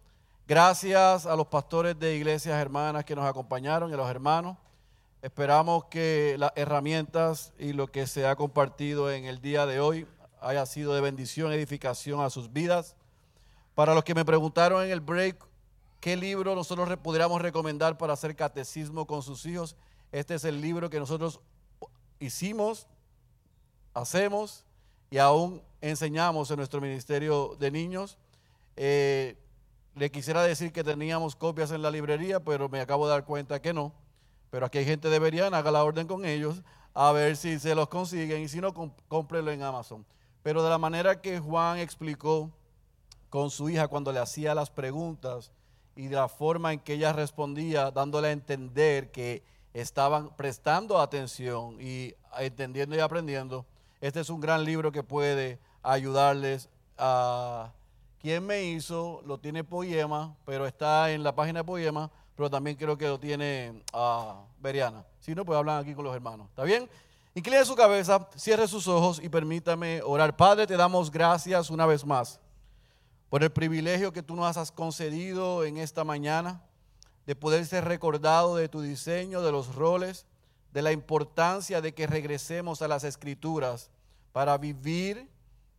Gracias a los pastores de iglesias hermanas que nos acompañaron y a los hermanos. Esperamos que las herramientas y lo que se ha compartido en el día de hoy haya sido de bendición, edificación a sus vidas. Para los que me preguntaron en el break qué libro nosotros pudiéramos recomendar para hacer catecismo con sus hijos, este es el libro que nosotros hicimos, hacemos y aún enseñamos en nuestro ministerio de niños. Eh, le quisiera decir que teníamos copias en la librería, pero me acabo de dar cuenta que no. Pero aquí hay gente de haga la orden con ellos. a ver si se los consiguen y si no, cómprelo en Amazon. Pero de la manera que Juan explicó con su hija cuando le hacía las preguntas y de la forma en que ella respondía, dándole a entender que estaban prestando atención y entendiendo y aprendiendo, este es un gran libro que puede ayudarles a... ¿Quién me hizo? Lo tiene Poema, pero está en la página de Poema, pero también creo que lo tiene ah, Beriana. Si no, pues hablan aquí con los hermanos. ¿Está bien? Incline su cabeza, cierre sus ojos y permítame orar. Padre, te damos gracias una vez más por el privilegio que tú nos has concedido en esta mañana de poder ser recordado de tu diseño, de los roles, de la importancia de que regresemos a las escrituras para vivir,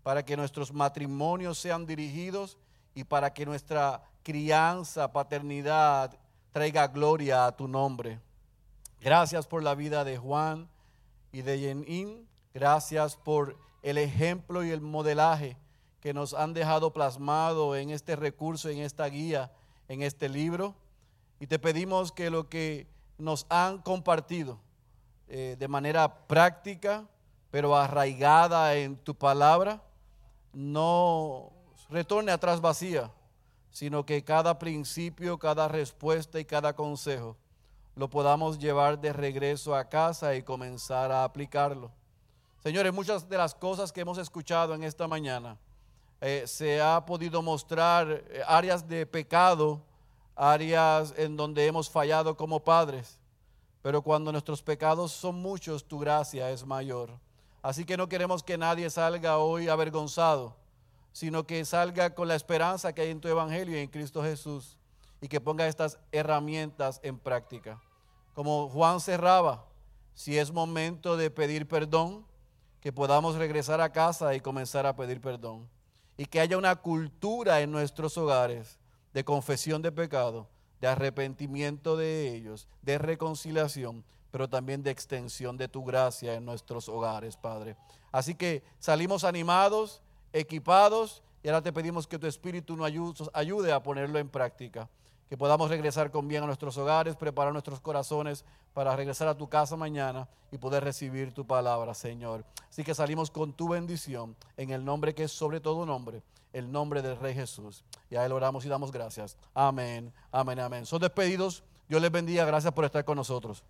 para que nuestros matrimonios sean dirigidos y para que nuestra crianza, paternidad traiga gloria a tu nombre. Gracias por la vida de Juan y de Yenin. Gracias por el ejemplo y el modelaje que nos han dejado plasmado en este recurso, en esta guía, en este libro. Y te pedimos que lo que nos han compartido eh, de manera práctica, pero arraigada en tu palabra, no retorne atrás vacía, sino que cada principio, cada respuesta y cada consejo lo podamos llevar de regreso a casa y comenzar a aplicarlo. Señores, muchas de las cosas que hemos escuchado en esta mañana eh, se ha podido mostrar eh, áreas de pecado, áreas en donde hemos fallado como padres, pero cuando nuestros pecados son muchos, tu gracia es mayor. Así que no queremos que nadie salga hoy avergonzado, sino que salga con la esperanza que hay en tu Evangelio y en Cristo Jesús y que ponga estas herramientas en práctica. Como Juan cerraba, si es momento de pedir perdón, que podamos regresar a casa y comenzar a pedir perdón. Y que haya una cultura en nuestros hogares de confesión de pecado, de arrepentimiento de ellos, de reconciliación, pero también de extensión de tu gracia en nuestros hogares, Padre. Así que salimos animados, equipados, y ahora te pedimos que tu Espíritu nos ayude, a ponerlo en práctica. Que podamos regresar con bien a nuestros hogares, preparar nuestros corazones para regresar a tu casa mañana y poder recibir tu palabra, Señor. Así que salimos con tu bendición en el nombre que es sobre todo nombre, el nombre del Rey Jesús. Y a Él oramos y damos gracias. Amén, amén, amén. Son despedidos. Dios les bendiga. Gracias por estar con nosotros.